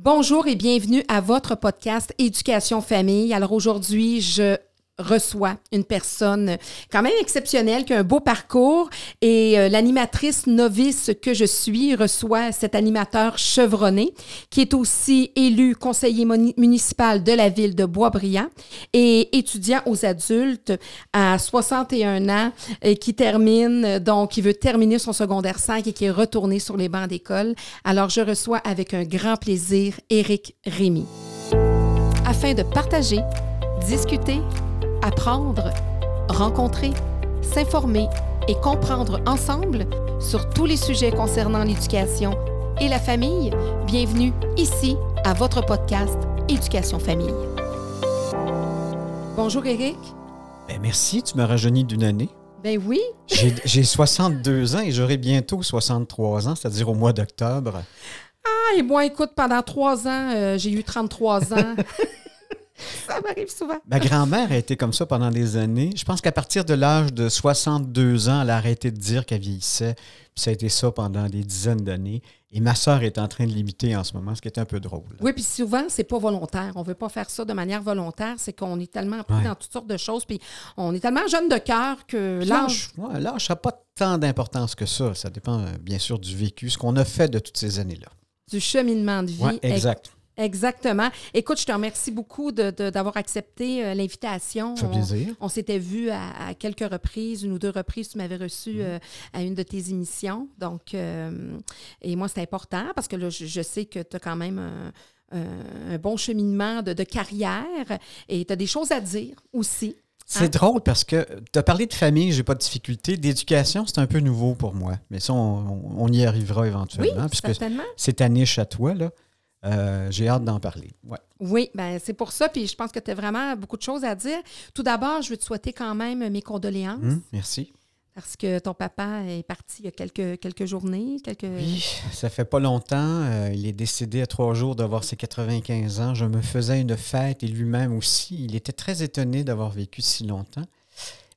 Bonjour et bienvenue à votre podcast Éducation Famille. Alors aujourd'hui, je reçoit une personne quand même exceptionnelle, qui a un beau parcours. Et euh, l'animatrice novice que je suis reçoit cet animateur chevronné, qui est aussi élu conseiller municipal de la ville de Boisbriand et étudiant aux adultes à 61 ans et qui termine, donc, qui veut terminer son secondaire 5 et qui est retourné sur les bancs d'école. Alors, je reçois avec un grand plaisir Éric Rémy. Afin de partager, discuter, apprendre, rencontrer, s'informer et comprendre ensemble sur tous les sujets concernant l'éducation et la famille, bienvenue ici à votre podcast Éducation Famille. Bonjour Eric. Ben merci, tu m'as rajeuni d'une année. Ben oui. J'ai 62 ans et j'aurai bientôt 63 ans, c'est-à-dire au mois d'octobre. Ah, et moi, écoute, pendant trois ans, euh, j'ai eu 33 ans. Ça m'arrive souvent. Ma grand-mère a été comme ça pendant des années. Je pense qu'à partir de l'âge de 62 ans, elle a arrêté de dire qu'elle vieillissait. Puis ça a été ça pendant des dizaines d'années. Et ma sœur est en train de l'imiter en ce moment, ce qui est un peu drôle. Oui, puis souvent, c'est pas volontaire. On veut pas faire ça de manière volontaire. C'est qu'on est tellement pris dans toutes sortes de choses. Puis on est tellement jeune de cœur que l'âge. Ouais, l'âge n'a pas tant d'importance que ça. Ça dépend, euh, bien sûr, du vécu, ce qu'on a fait de toutes ces années-là. Du cheminement de vie. Exact. Exactement. Écoute, je te remercie beaucoup d'avoir accepté euh, l'invitation. Ça fait plaisir. On, s'était vu à, quelques reprises, une ou deux reprises, tu m'avais reçu mm-hmm. euh, à une de tes émissions. Donc, euh, et moi, c'est important parce que là, je, sais que tu as quand même un, bon cheminement de, carrière et tu as des choses à dire aussi. C'est hein? drôle parce que tu as parlé de famille, j'ai pas de difficulté. D'éducation, c'est un peu nouveau pour moi. Mais ça, on, y arrivera éventuellement. Oui, puisque c'est ta niche à toi, là. Euh, j'ai hâte d'en parler. Oui, ben c'est pour ça. Puis je pense que tu as vraiment beaucoup de choses à dire. Tout d'abord, je veux te souhaiter quand même mes condoléances. Hum, merci. Parce que ton papa est parti il y a quelques, quelques journées. Quelques... Oui, ça fait pas longtemps. Euh, il est décédé à trois jours d'avoir ses 95 ans. Je me faisais une fête et lui-même aussi. Il était très étonné d'avoir vécu si longtemps.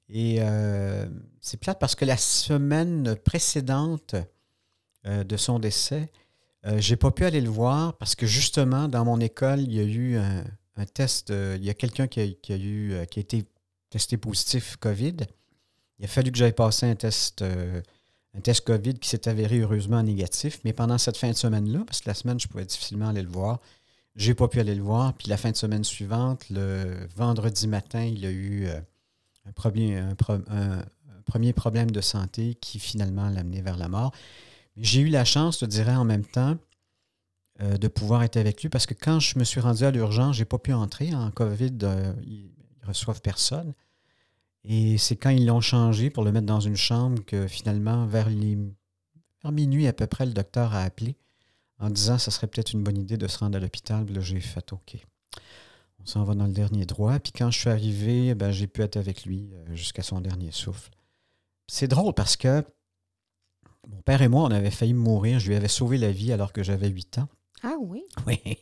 Et euh, c'est plate parce que la semaine précédente de son décès, euh, j'ai pas pu aller le voir parce que justement, dans mon école, il y a eu un, test. Euh, il y a quelqu'un qui a, eu, euh, qui a été testé positif COVID. Il a fallu que j'aille passer un test, un test COVID qui s'est avéré heureusement négatif. Mais pendant cette fin de semaine-là, parce que la semaine, je pouvais difficilement aller le voir, j'ai pas pu aller le voir. Puis la fin de semaine suivante, le vendredi matin, il a eu un premier, un premier problème de santé qui finalement l'a amené vers la mort. J'ai eu la chance, je dirais en même temps, euh, de pouvoir être avec lui parce que quand je me suis rendu à l'urgence, je n'ai pas pu entrer. En COVID, euh, ils ne reçoivent personne. Et c'est quand ils l'ont changé pour le mettre dans une chambre que finalement, vers, les, minuit à peu près, le docteur a appelé en disant que ce serait peut-être une bonne idée de se rendre à l'hôpital. Là, j'ai fait OK. On s'en va dans le dernier droit. Puis quand je suis arrivé, ben, j'ai pu être avec lui euh, jusqu'à son dernier souffle. C'est drôle parce que mon père et moi, on avait failli mourir. Je lui avais sauvé la vie alors que j'avais 8 ans. Ah oui? Oui.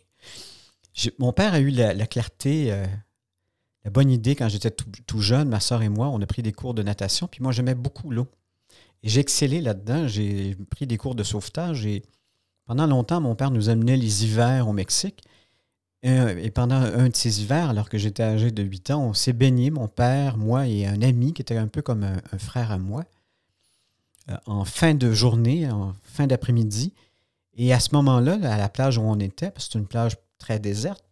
mon père a eu la, clarté, euh, la bonne idée quand j'étais tout, jeune, ma soeur et moi, on a pris des cours de natation, puis moi j'aimais beaucoup l'eau. Et j'ai excellé là-dedans, j'ai pris des cours de sauvetage et pendant longtemps, mon père nous amenait les hivers au Mexique. Euh, et pendant un de ces hivers, alors que j'étais âgé de 8 ans, on s'est baigné, mon père, moi et un ami qui était un peu comme un frère à moi. Euh, en fin de journée, en fin d'après-midi. Et à ce moment-là, à la plage où on était, parce que c'est une plage très déserte,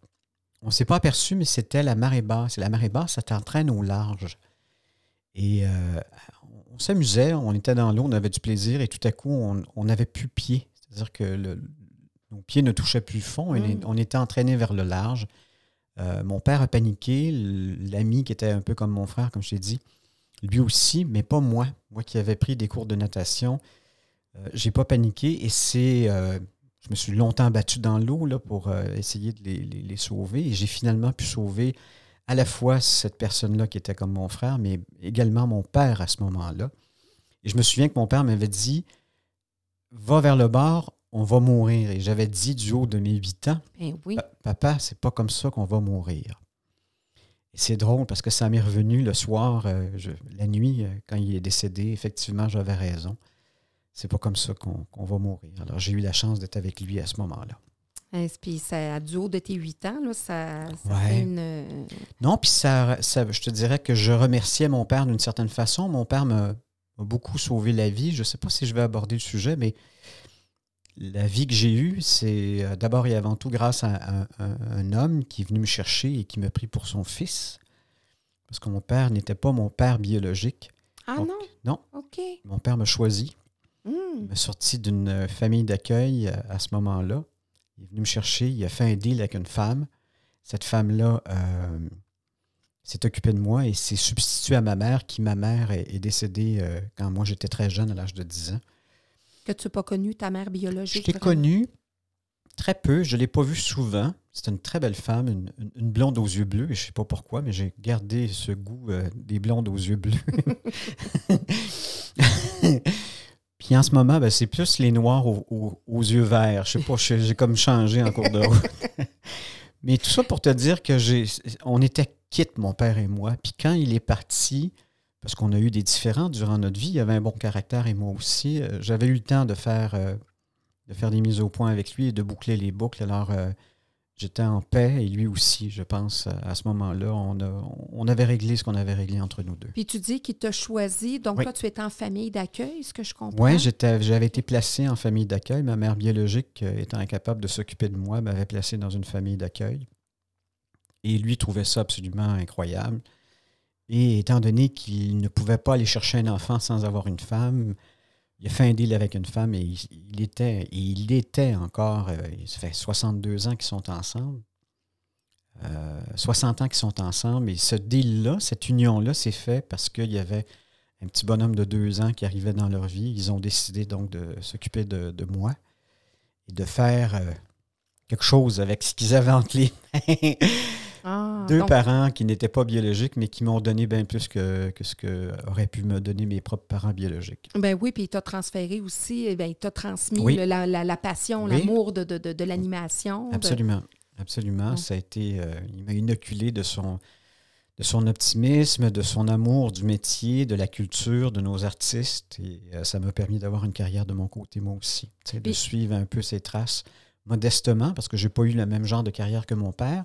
on ne s'est pas aperçu, mais c'était la marée basse. Et la marée basse, ça t'entraîne au large. Et euh, on s'amusait, on était dans l'eau, on avait du plaisir, et tout à coup, on n'avait plus pied. C'est-à-dire que nos pieds ne touchaient plus le fond, et mm. on était entraîné vers le large. Euh, mon père a paniqué, l'ami qui était un peu comme mon frère, comme je t'ai dit, lui aussi, mais pas moi. Moi qui avais pris des cours de natation, je euh, j'ai pas paniqué et c'est. Euh, je me suis longtemps battu dans l'eau là, pour euh, essayer de les, sauver et j'ai finalement pu sauver à la fois cette personne-là qui était comme mon frère, mais également mon père à ce moment-là. Et je me souviens que mon père m'avait dit Va vers le bord, on va mourir. Et j'avais dit du haut de mes huit ans eh oui. Papa, c'est pas comme ça qu'on va mourir c'est drôle parce que ça m'est revenu le soir, euh, la nuit, euh, quand il est décédé. Effectivement, j'avais raison. C'est pas comme ça qu'on va mourir. Alors, j'ai eu la chance d'être avec lui à ce moment-là. Hein, Puis ça, du haut de tes huit ans, là, ça, ça Ouais. fait une... Non, puis ça, ça- je te dirais que je remerciais mon père d'une certaine façon. Mon père m'a m'a beaucoup sauvé la vie. Je ne sais pas si je vais aborder le sujet, mais la vie que j'ai eue, c'est euh, d'abord et avant tout grâce à un, homme qui est venu me chercher et qui m'a pris pour son fils. Parce que mon père n'était pas mon père biologique. Ah Donc, non? non. OK. Mon père m'a choisi. Hmm. Il m'a sorti d'une euh, famille d'accueil à, à ce moment-là. Il est venu me chercher, il a fait un deal avec une femme. Cette femme-là euh, s'est occupée de moi et s'est substituée à ma mère, qui, ma mère, est, est décédée euh, quand moi j'étais très jeune, à l'âge de 10 ans. Que tu n'as pas connu ta mère Je biologique? l'ai vraiment? connue très peu, je ne l'ai pas vue souvent. C'était une très belle femme, une, blonde aux yeux bleus, et je ne sais pas pourquoi, mais j'ai gardé ce goût euh, des blondes aux yeux bleus. Puis en ce moment, ben, c'est plus les noirs aux, aux- aux yeux verts. Je sais pas, je- j'ai comme changé en cours de route. Mais tout ça pour te dire que j'ai, on était quittes, mon père et moi. Puis quand il est parti, parce qu'on a eu des différends durant notre vie, il avait un bon caractère et moi aussi, euh, j'avais eu le temps de faire, euh, de faire des mises au point avec lui et de boucler les boucles. Alors, euh, j'étais en paix et lui aussi, je pense, à, ce moment-là. On, avait réglé ce qu'on avait réglé entre nous deux. Puis tu dis qu'il t'a choisi, donc Oui. toi, tu étais en famille d'accueil, ce que je comprends? Oui, j'avais été placé en famille d'accueil. Ma mère biologique, étant incapable de s'occuper de moi, m'avait placé dans une famille d'accueil. Et lui trouvait ça absolument incroyable. Et étant donné qu'il ne pouvait pas aller chercher un enfant sans avoir une femme, il a fait un deal avec une femme et il, il était, et il était encore, euh, ça fait 62 ans qu'ils sont ensemble. Euh, 60 ans qu'ils sont ensemble. Et ce deal-là, cette union-là, s'est fait parce qu'il y avait un petit bonhomme de deux ans qui arrivait dans leur vie. Ils ont décidé donc de s'occuper de, de moi et de faire euh, quelque chose avec ce qu'ils avaient entre les mains. Ah, Deux donc- parents qui n'étaient pas biologiques, mais qui m'ont donné bien plus que, que ce que auraient pu me donner mes propres parents biologiques. Ben oui, puis il t'a transféré aussi, eh ben, il t'a transmis Oui. le- la, la- la passion, Oui. l'amour de, de, de, de l'animation. Absolument. Absolument. Ça a été. euh, il m'a inoculé de son, de son optimisme, de son amour du métier, de la culture, de nos artistes. Et euh, ça m'a permis d'avoir une carrière de mon côté, moi aussi. Tu sais, de Puis- suivre un peu ses traces modestement, parce que je n'ai pas eu le même genre de carrière que mon père.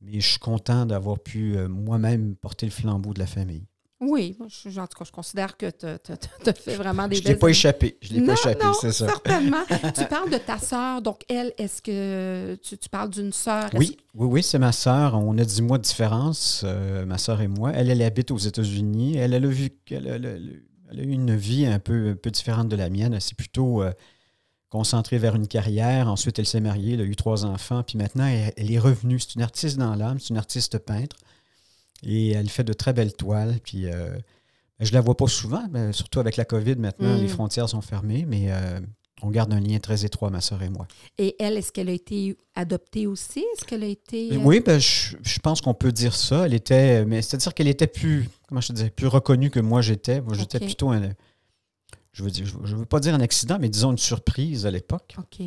Mais je suis content d'avoir pu euh, moi-même porter le flambeau de la famille. Oui, je, en tout cas, je considère que tu as fait vraiment des Je ne l'ai pas échappé. Je l'ai pas échappé, c'est ça. certainement. tu parles de ta sœur, donc elle, est-ce que tu, tu parles d'une sœur? Oui, oui, oui, c'est ma sœur. On a 10 mois de différence, euh, ma sœur et moi. Elle, elle habite aux États-Unis. Elle, elle a, vu, elle, a- elle a- elle a eu une vie un peu, un peu différente de la mienne. S'est plutôt euh, concentrée vers une carrière. Ensuite, elle s'est mariée, elle a eu trois enfants. Puis maintenant, elle, elle est revenue. C'est une artiste dans l'âme, c'est une artiste peintre. Et elle fait de très belles toiles. Puis euh, je la vois pas souvent, mais surtout avec la COVID maintenant, Mm. les frontières sont fermées. Mais euh, on garde un lien très étroit, ma sœur et moi. Et elle, est-ce qu'elle a été adoptée aussi? Est-ce qu'elle a été. euh, Oui, ben, je, je pense qu'on peut dire ça. Elle était, mais c'est-à-dire qu'elle était plus, comment je te disais, plus reconnue que moi j'étais. Moi, j'étais plutôt un, je veux dire, je veux pas dire un accident, mais disons une surprise à l'époque. OK.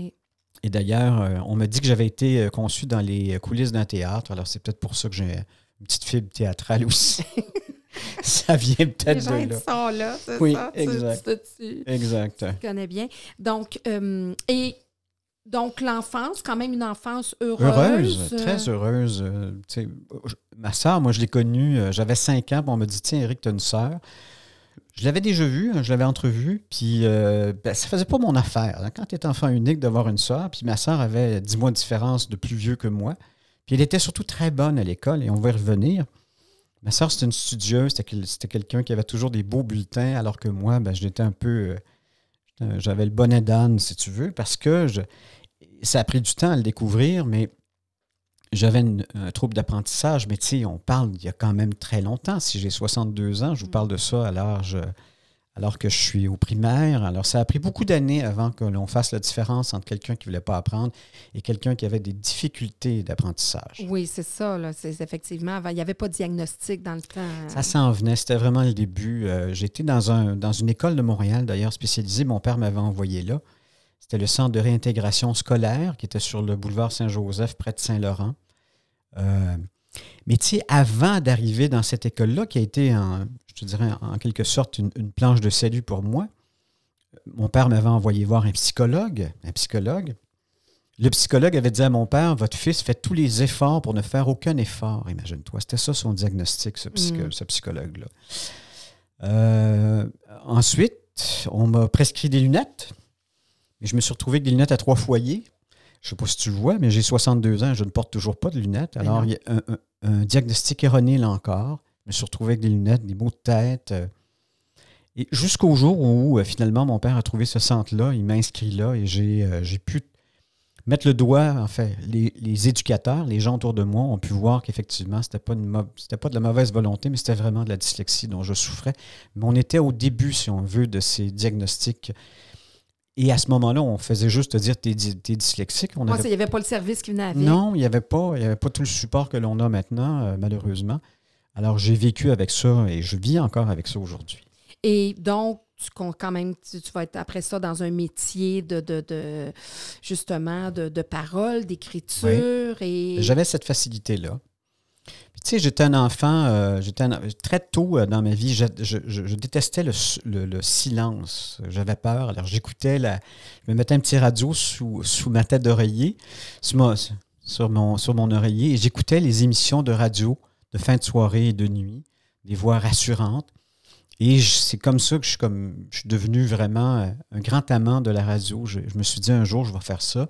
Et d'ailleurs, euh, on m'a dit que j'avais été euh, conçu dans les coulisses d'un théâtre. Alors c'est peut-être pour ça que j'ai une petite fibre théâtrale aussi. ça vient peut-être de là. sont là, c'est Oui, ça? Exact. Tu, tu- Exact. tu connais bien. Donc, euh, et donc l'enfance, quand même une enfance heureuse. Heureuse, très heureuse. euh, ma soeur, moi, je l'ai connue, euh, j'avais 5 ans, puis on m'a dit Tiens, Eric, tu as une sœur. Je l'avais déjà vue, hein, je l'avais entrevue, puis euh, ben, ça faisait pas mon affaire. hein, quand tu es enfant unique, d'avoir une sœur, puis ma sœur avait 10 mois de différence de plus vieux que moi. Puis elle était surtout très bonne à l'école, et on va y revenir. Ma sœur, c'était une studieuse, c'était quel- c'était quelqu'un qui avait toujours des beaux bulletins, alors que moi, ben, j'étais un peu. euh, J'avais le bonnet d'âne, si tu veux, parce que je, ça a pris du temps à le découvrir, mais j'avais un trouble d'apprentissage, mais tu sais, on parle il y a quand même très longtemps. Si j'ai 62 ans, je vous Mm. parle de ça à l'âge, alors que je suis au primaire. Alors, ça a pris beaucoup d'années avant que l'on fasse la différence entre quelqu'un qui ne voulait pas apprendre et quelqu'un qui avait des difficultés d'apprentissage. Oui, c'est ça. Là. C'est, effectivement, il n'y avait pas de diagnostic dans le temps. Ça s'en venait, c'était vraiment le début. Euh, J'étais dans, un, dans une école de Montréal, d'ailleurs spécialisée. Mon père m'avait envoyé là. C'était le centre de réintégration scolaire qui était sur le boulevard Saint-Joseph, près de Saint-Laurent. Euh, mais tu sais, avant d'arriver dans cette école-là, qui a été, en, je te dirais, en quelque sorte, une, une planche de salut pour moi, mon père m'avait envoyé voir un psychologue, un psychologue, Le psychologue avait dit à mon père, votre fils fait tous les efforts pour ne faire aucun effort. Imagine-toi, c'était ça son diagnostic, ce, Mm. ce psychologue-là. Euh, ensuite, on m'a prescrit des lunettes. Et je me suis retrouvé avec des lunettes à trois foyers. Je ne sais pas si tu le vois, mais j'ai 62 ans, je ne porte toujours pas de lunettes. Mais Alors, il y a un, un- un diagnostic erroné là encore. Je me suis retrouvé avec des lunettes, des maux de tête. euh, et jusqu'au jour où, euh, finalement, mon père a trouvé ce centre-là, il m'a inscrit là et j'ai euh, pu mettre le doigt, en fait, les, les éducateurs, les gens autour de moi ont pu voir qu'effectivement, pas, une mau- c'était pas de la mauvaise volonté, mais c'était vraiment de la dyslexie dont je souffrais. Mais on était au début, si on veut, de ces diagnostics. Et à ce moment-là, on faisait juste te dire t'es, t'es dyslexique. On avait- il n'y avait pas le service qui venait avec. non, il n'y avait pas, il y avait pas tout le support que l'on a maintenant, euh, malheureusement. Alors j'ai vécu avec ça et je vis encore avec ça aujourd'hui. Et donc, tu quand même, tu, tu vas être après ça dans un métier de, de, de- justement, de, de parole, d'écriture et... J'avais cette facilité-là. Tu sais, j'étais un enfant, euh, j'étais très tôt euh, dans ma vie, je, détestais le, silence. J'avais peur. Alors, j'écoutais, la, je me mettais un petit radio sous, ma tête d'oreiller, sur, mon- oreiller, et j'écoutais les émissions de radio de fin de soirée et de nuit, des voix rassurantes. Et c'est comme ça que je suis, devenu vraiment euh, un grand amant de la radio. Je me suis dit un jour, je vais faire ça.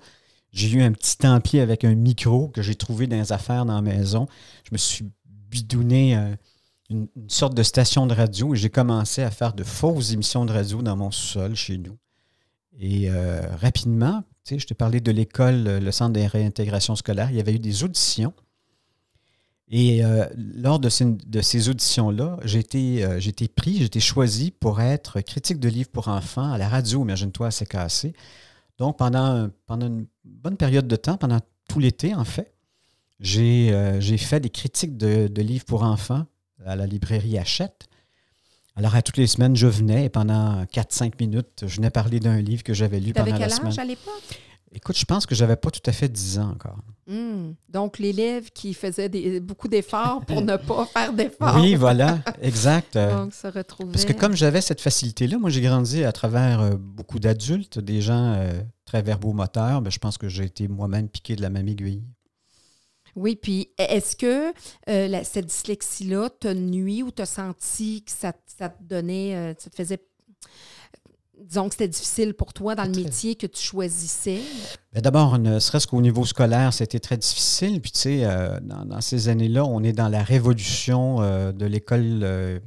J'ai eu un petit templier avec un micro que j'ai trouvé dans les affaires dans la maison. Je me suis bidouné euh, une, sorte de station de radio et j'ai commencé à faire de fausses émissions de radio dans mon sol chez nous. Et euh, rapidement, tu sais, je t'ai parlé de l'école, le centre de réintégration scolaire, il y avait eu des auditions. Et euh, lors de ces, auditions-là, j'ai été, été pris, j'ai été choisi pour être critique de livres pour enfants à la radio, imagine-toi, à CKC. Donc, pendant, pendant une bonne période de temps, pendant tout l'été, en fait, j'ai euh, j'ai fait des critiques de, de livres pour enfants à la librairie Hachette. Alors, à toutes les semaines, je venais et pendant 4-5 minutes, je venais parler d'un livre que j'avais lu pendant la quel âge semaine. à l'époque? Écoute, je pense que j'avais pas tout à fait 10 ans encore. Hmm. Donc, l'élève qui faisait des- beaucoup d'efforts pour ne pas faire d'efforts. Oui, voilà, exact. Donc, se retrouver. Parce que comme j'avais cette facilité-là, moi j'ai grandi à travers euh, beaucoup d'adultes, des gens euh, très verbomoteur, mais je pense que j'ai été moi-même piqué de la même aiguille. Oui, puis e-, est-ce que euh, cette dyslexie-là t'a nuit ou t'as senti que ça, ça te donnait, euh, ça te faisait disons que c'était difficile pour toi dans le métier que tu choisissais? Ben, d'abord, ne serait-ce qu'au niveau scolaire, c'était très difficile. Puis, tu sais, euh, dans, ces années-là, on est dans la révolution de l'école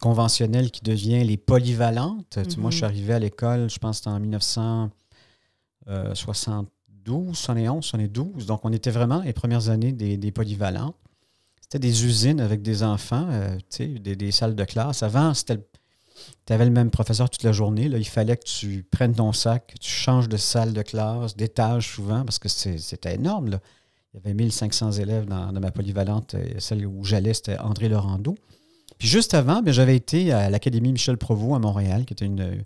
conventionnelle qui devient les polyvalentes. Moi, je mm-hmm. suis arrivé à l'école, je pense, en 1900. 72, 71, 72. Donc, on était vraiment les premières années des, des polyvalents. C'était des usines avec des enfants, euh, des, salles de classe. Avant, tu avais le même professeur toute la journée. Là, il fallait que tu prennes ton sac, que tu changes de salle de classe, d'étage souvent, parce que c'était énorme. Il y avait 1500 élèves dans, ma polyvalente. Euh, celle où j'allais, c'était André Laurando. Puis juste avant, ben, j'avais été à l'Académie Michel Provost à Montréal, qui était une,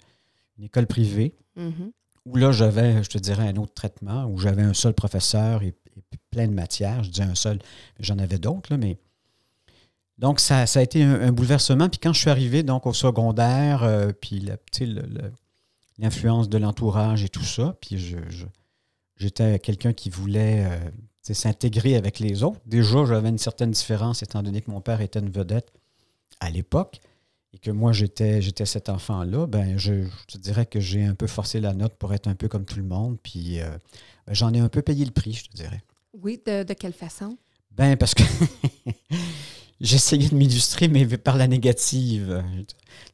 école privée. Mm-hmm où là, j'avais, je te dirais, un autre traitement, où j'avais un seul professeur et, plein de matières. Je dis un seul, j'en avais d'autres, mais. Donc, ça, ça a été un, bouleversement. Puis quand je suis arrivé donc au secondaire, euh, puis sais, le- le- l'influence de l'entourage et tout ça, puis je, je- j'étais quelqu'un qui voulait euh, s'intégrer avec les autres. Déjà, j'avais une certaine différence, étant donné que mon père était une vedette à l'époque et que moi, j'étais, j'étais cet enfant-là, ben, je, je te dirais que j'ai un peu forcé la note pour être un peu comme tout le monde. Puis euh, ben, j'en ai un peu payé le prix, je te dirais. Oui, de, de quelle façon? Ben, parce que j'essayais de m'illustrer, mais par la négative.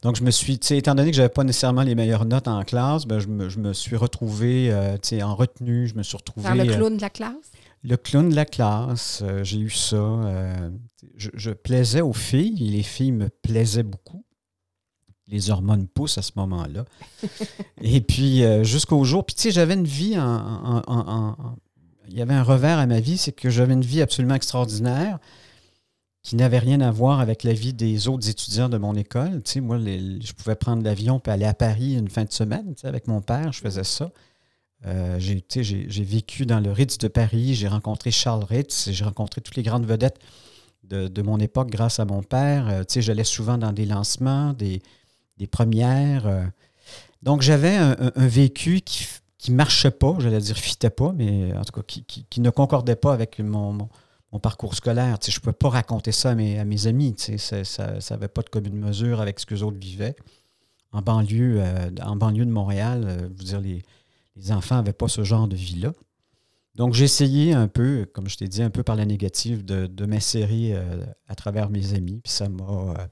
Donc, je me suis, tu sais, étant donné que je n'avais pas nécessairement les meilleures notes en classe, ben, je, me, je me suis retrouvé euh, tu sais, en retenue. Je me suis retrouvé. Faire le euh, clown de la classe? le clown de la classe, euh, j'ai eu ça. euh, je, je plaisais aux filles les filles me plaisaient beaucoup. Les hormones poussent à ce moment-là. et puis, euh, jusqu'au jour. Puis, tu sais, j'avais une vie en, Il y avait un revers à ma vie, c'est que j'avais une vie absolument extraordinaire qui n'avait rien à voir avec la vie des autres étudiants de mon école. Tu sais, moi, je pouvais prendre l'avion et aller à Paris une fin de semaine. Tu avec mon père, je faisais ça. Euh, j'ai, vécu dans le Ritz de Paris, j'ai rencontré Charles Ritz, j'ai rencontré toutes les grandes vedettes de, de mon époque grâce à mon père. Euh, tu sais, j'allais souvent dans des lancements, des, des premières. euh. Donc, j'avais un, vécu qui, qui marchait pas, j'allais dire fitait pas, mais en tout cas qui, qui, ne concordait pas avec mon, mon, parcours scolaire. Je ne pouvais pas raconter ça à mes, à mes amis. Ça n'avait pas de commune mesure avec ce que les autres vivaient. En banlieue, euh, en banlieue de Montréal, euh, dire, les, les enfants n'avaient pas ce genre de vie-là. Donc, j'ai essayé un peu, comme je t'ai dit, un peu par la négative, de, de m'insérer à travers mes amis. Puis ça m'a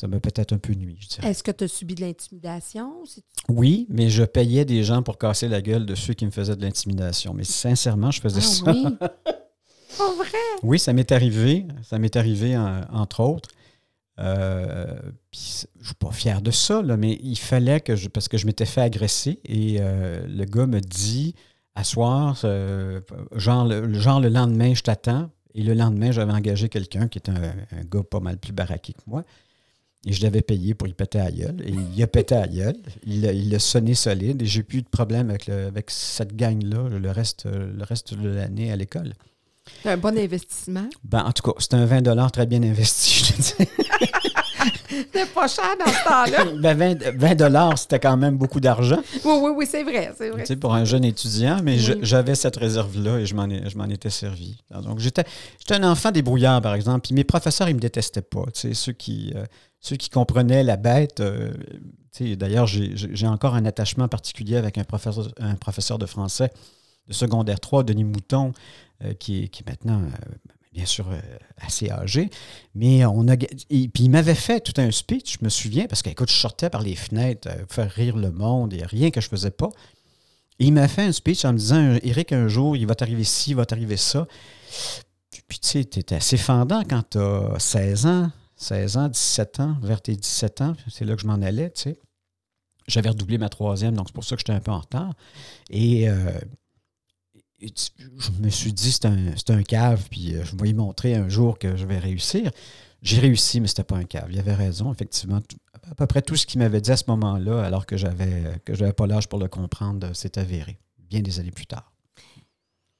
ça m'a peut-être un peu nuit, Est-ce que tu as subi de l'intimidation? Oui, mais je payais des gens pour casser la gueule de ceux qui me faisaient de l'intimidation. Mais sincèrement, je faisais ah ça. Oui? Pas vrai? Oui, ça m'est arrivé. Ça m'est arrivé, entre autres. Euh, je ne suis pas fier de ça, mais il fallait que je. Parce que je m'étais fait agresser et euh, le gars me dit à soir, euh, genre, le, genre le lendemain, je t'attends. Et le lendemain, j'avais engagé quelqu'un qui était un, un, gars pas mal plus baraqué que moi. Et je l'avais payé pour y péter à gueule. Et il a pété à gueule. Il a, il a sonné solide. Et j'ai plus eu de problème avec, avec cette gang-là le reste, le reste de l'année à l'école. C'est un bon investissement. Ben, en tout cas, c'est un 20 très bien investi, je te dis. C'était pas cher dans ce temps-là. ben 20,20 c'était quand même beaucoup d'argent. Oui, oui, oui, c'est vrai, c'est vrai. Tu sais, pour un jeune étudiant, mais j'avais cette réserve-là et je m'en étais servi. Donc, j'étais un enfant débrouillard, par exemple, puis mes professeurs, ils me détestaient pas. Tu sais, ceux qui, euh, ceux qui comprenaient la bête. Euh, d'ailleurs, j'ai encore un attachement particulier avec un professeur, un professeur de français de secondaire 3, Denis Mouton, euh, qui, est, maintenant, bien sûr, assez âgé. Mais on a. Et, puis il m'avait fait tout un speech, je me souviens, parce qu'écoute, je sortais par les fenêtres, faire rire le monde, et rien que je faisais pas. Il m'a fait un speech en me disant Eric, un jour, il va t'arriver ci, il va t'arriver ça. Puis, tu sais, tu assez fendant quand tu as 16 ans, 16 ans, 17 ans, vers tes 17 ans, c'est là que je m'en allais, tu sais. J'avais redoublé ma troisième, donc c'est pour ça que j'étais un peu en retard. Et, euh, je me suis dit, c'est un, un, cave, puis euh, je vais lui montrer un jour que je vais réussir. J'ai réussi, mais c'était pas un cave. Il avait raison, effectivement. À peu près tout ce qu'il m'avait dit à ce moment-là, alors que j'avais que j'avais pas l'âge pour le comprendre, s'est avéré, bien des années plus tard.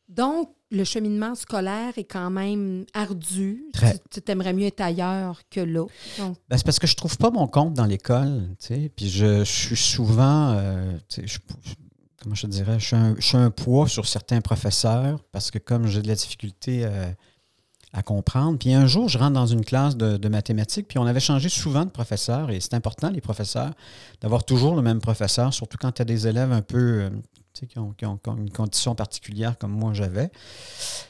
Donc, le cheminement scolaire est quand même ardu. Tu t'aimerais mieux être ailleurs que là. Ben, c'est parce que je trouve pas mon compte dans l'école. Puis je, suis souvent, euh, comment je dirais, je suis, un, poids sur certains professeurs parce que comme j'ai de la difficulté euh, à comprendre. Puis un jour, je rentre dans une classe de, mathématiques, puis on avait changé souvent de professeur, et c'est important, les professeurs, d'avoir toujours le même professeur, surtout quand tu as des élèves un peu euh, qui ont, une condition particulière comme moi j'avais.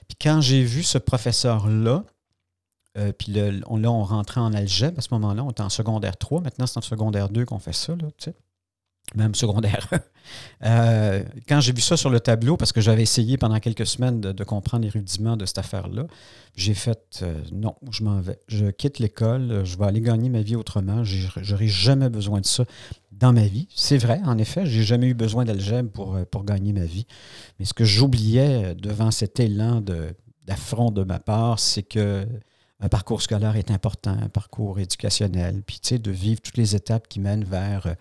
Puis quand j'ai vu ce professeur-là, euh, puis là, on rentrait en algèbre à ce moment-là, on était en secondaire 3, maintenant c'est en secondaire 2 qu'on fait ça, là, même secondaire. euh, quand j'ai vu ça sur le tableau, parce que j'avais essayé pendant quelques semaines de, comprendre les rudiments de cette affaire-là, j'ai fait euh, non, je m'en vais. Je quitte l'école, je vais aller gagner ma vie autrement. J'aurai jamais besoin de ça dans ma vie. C'est vrai, en effet, j'ai jamais eu besoin d'algèbre pour, euh, pour gagner ma vie. Mais ce que j'oubliais devant cet élan d'affront de, ma part, c'est que un parcours scolaire est important, un parcours éducationnel, puis tu sais, de vivre toutes les étapes qui mènent vers euh,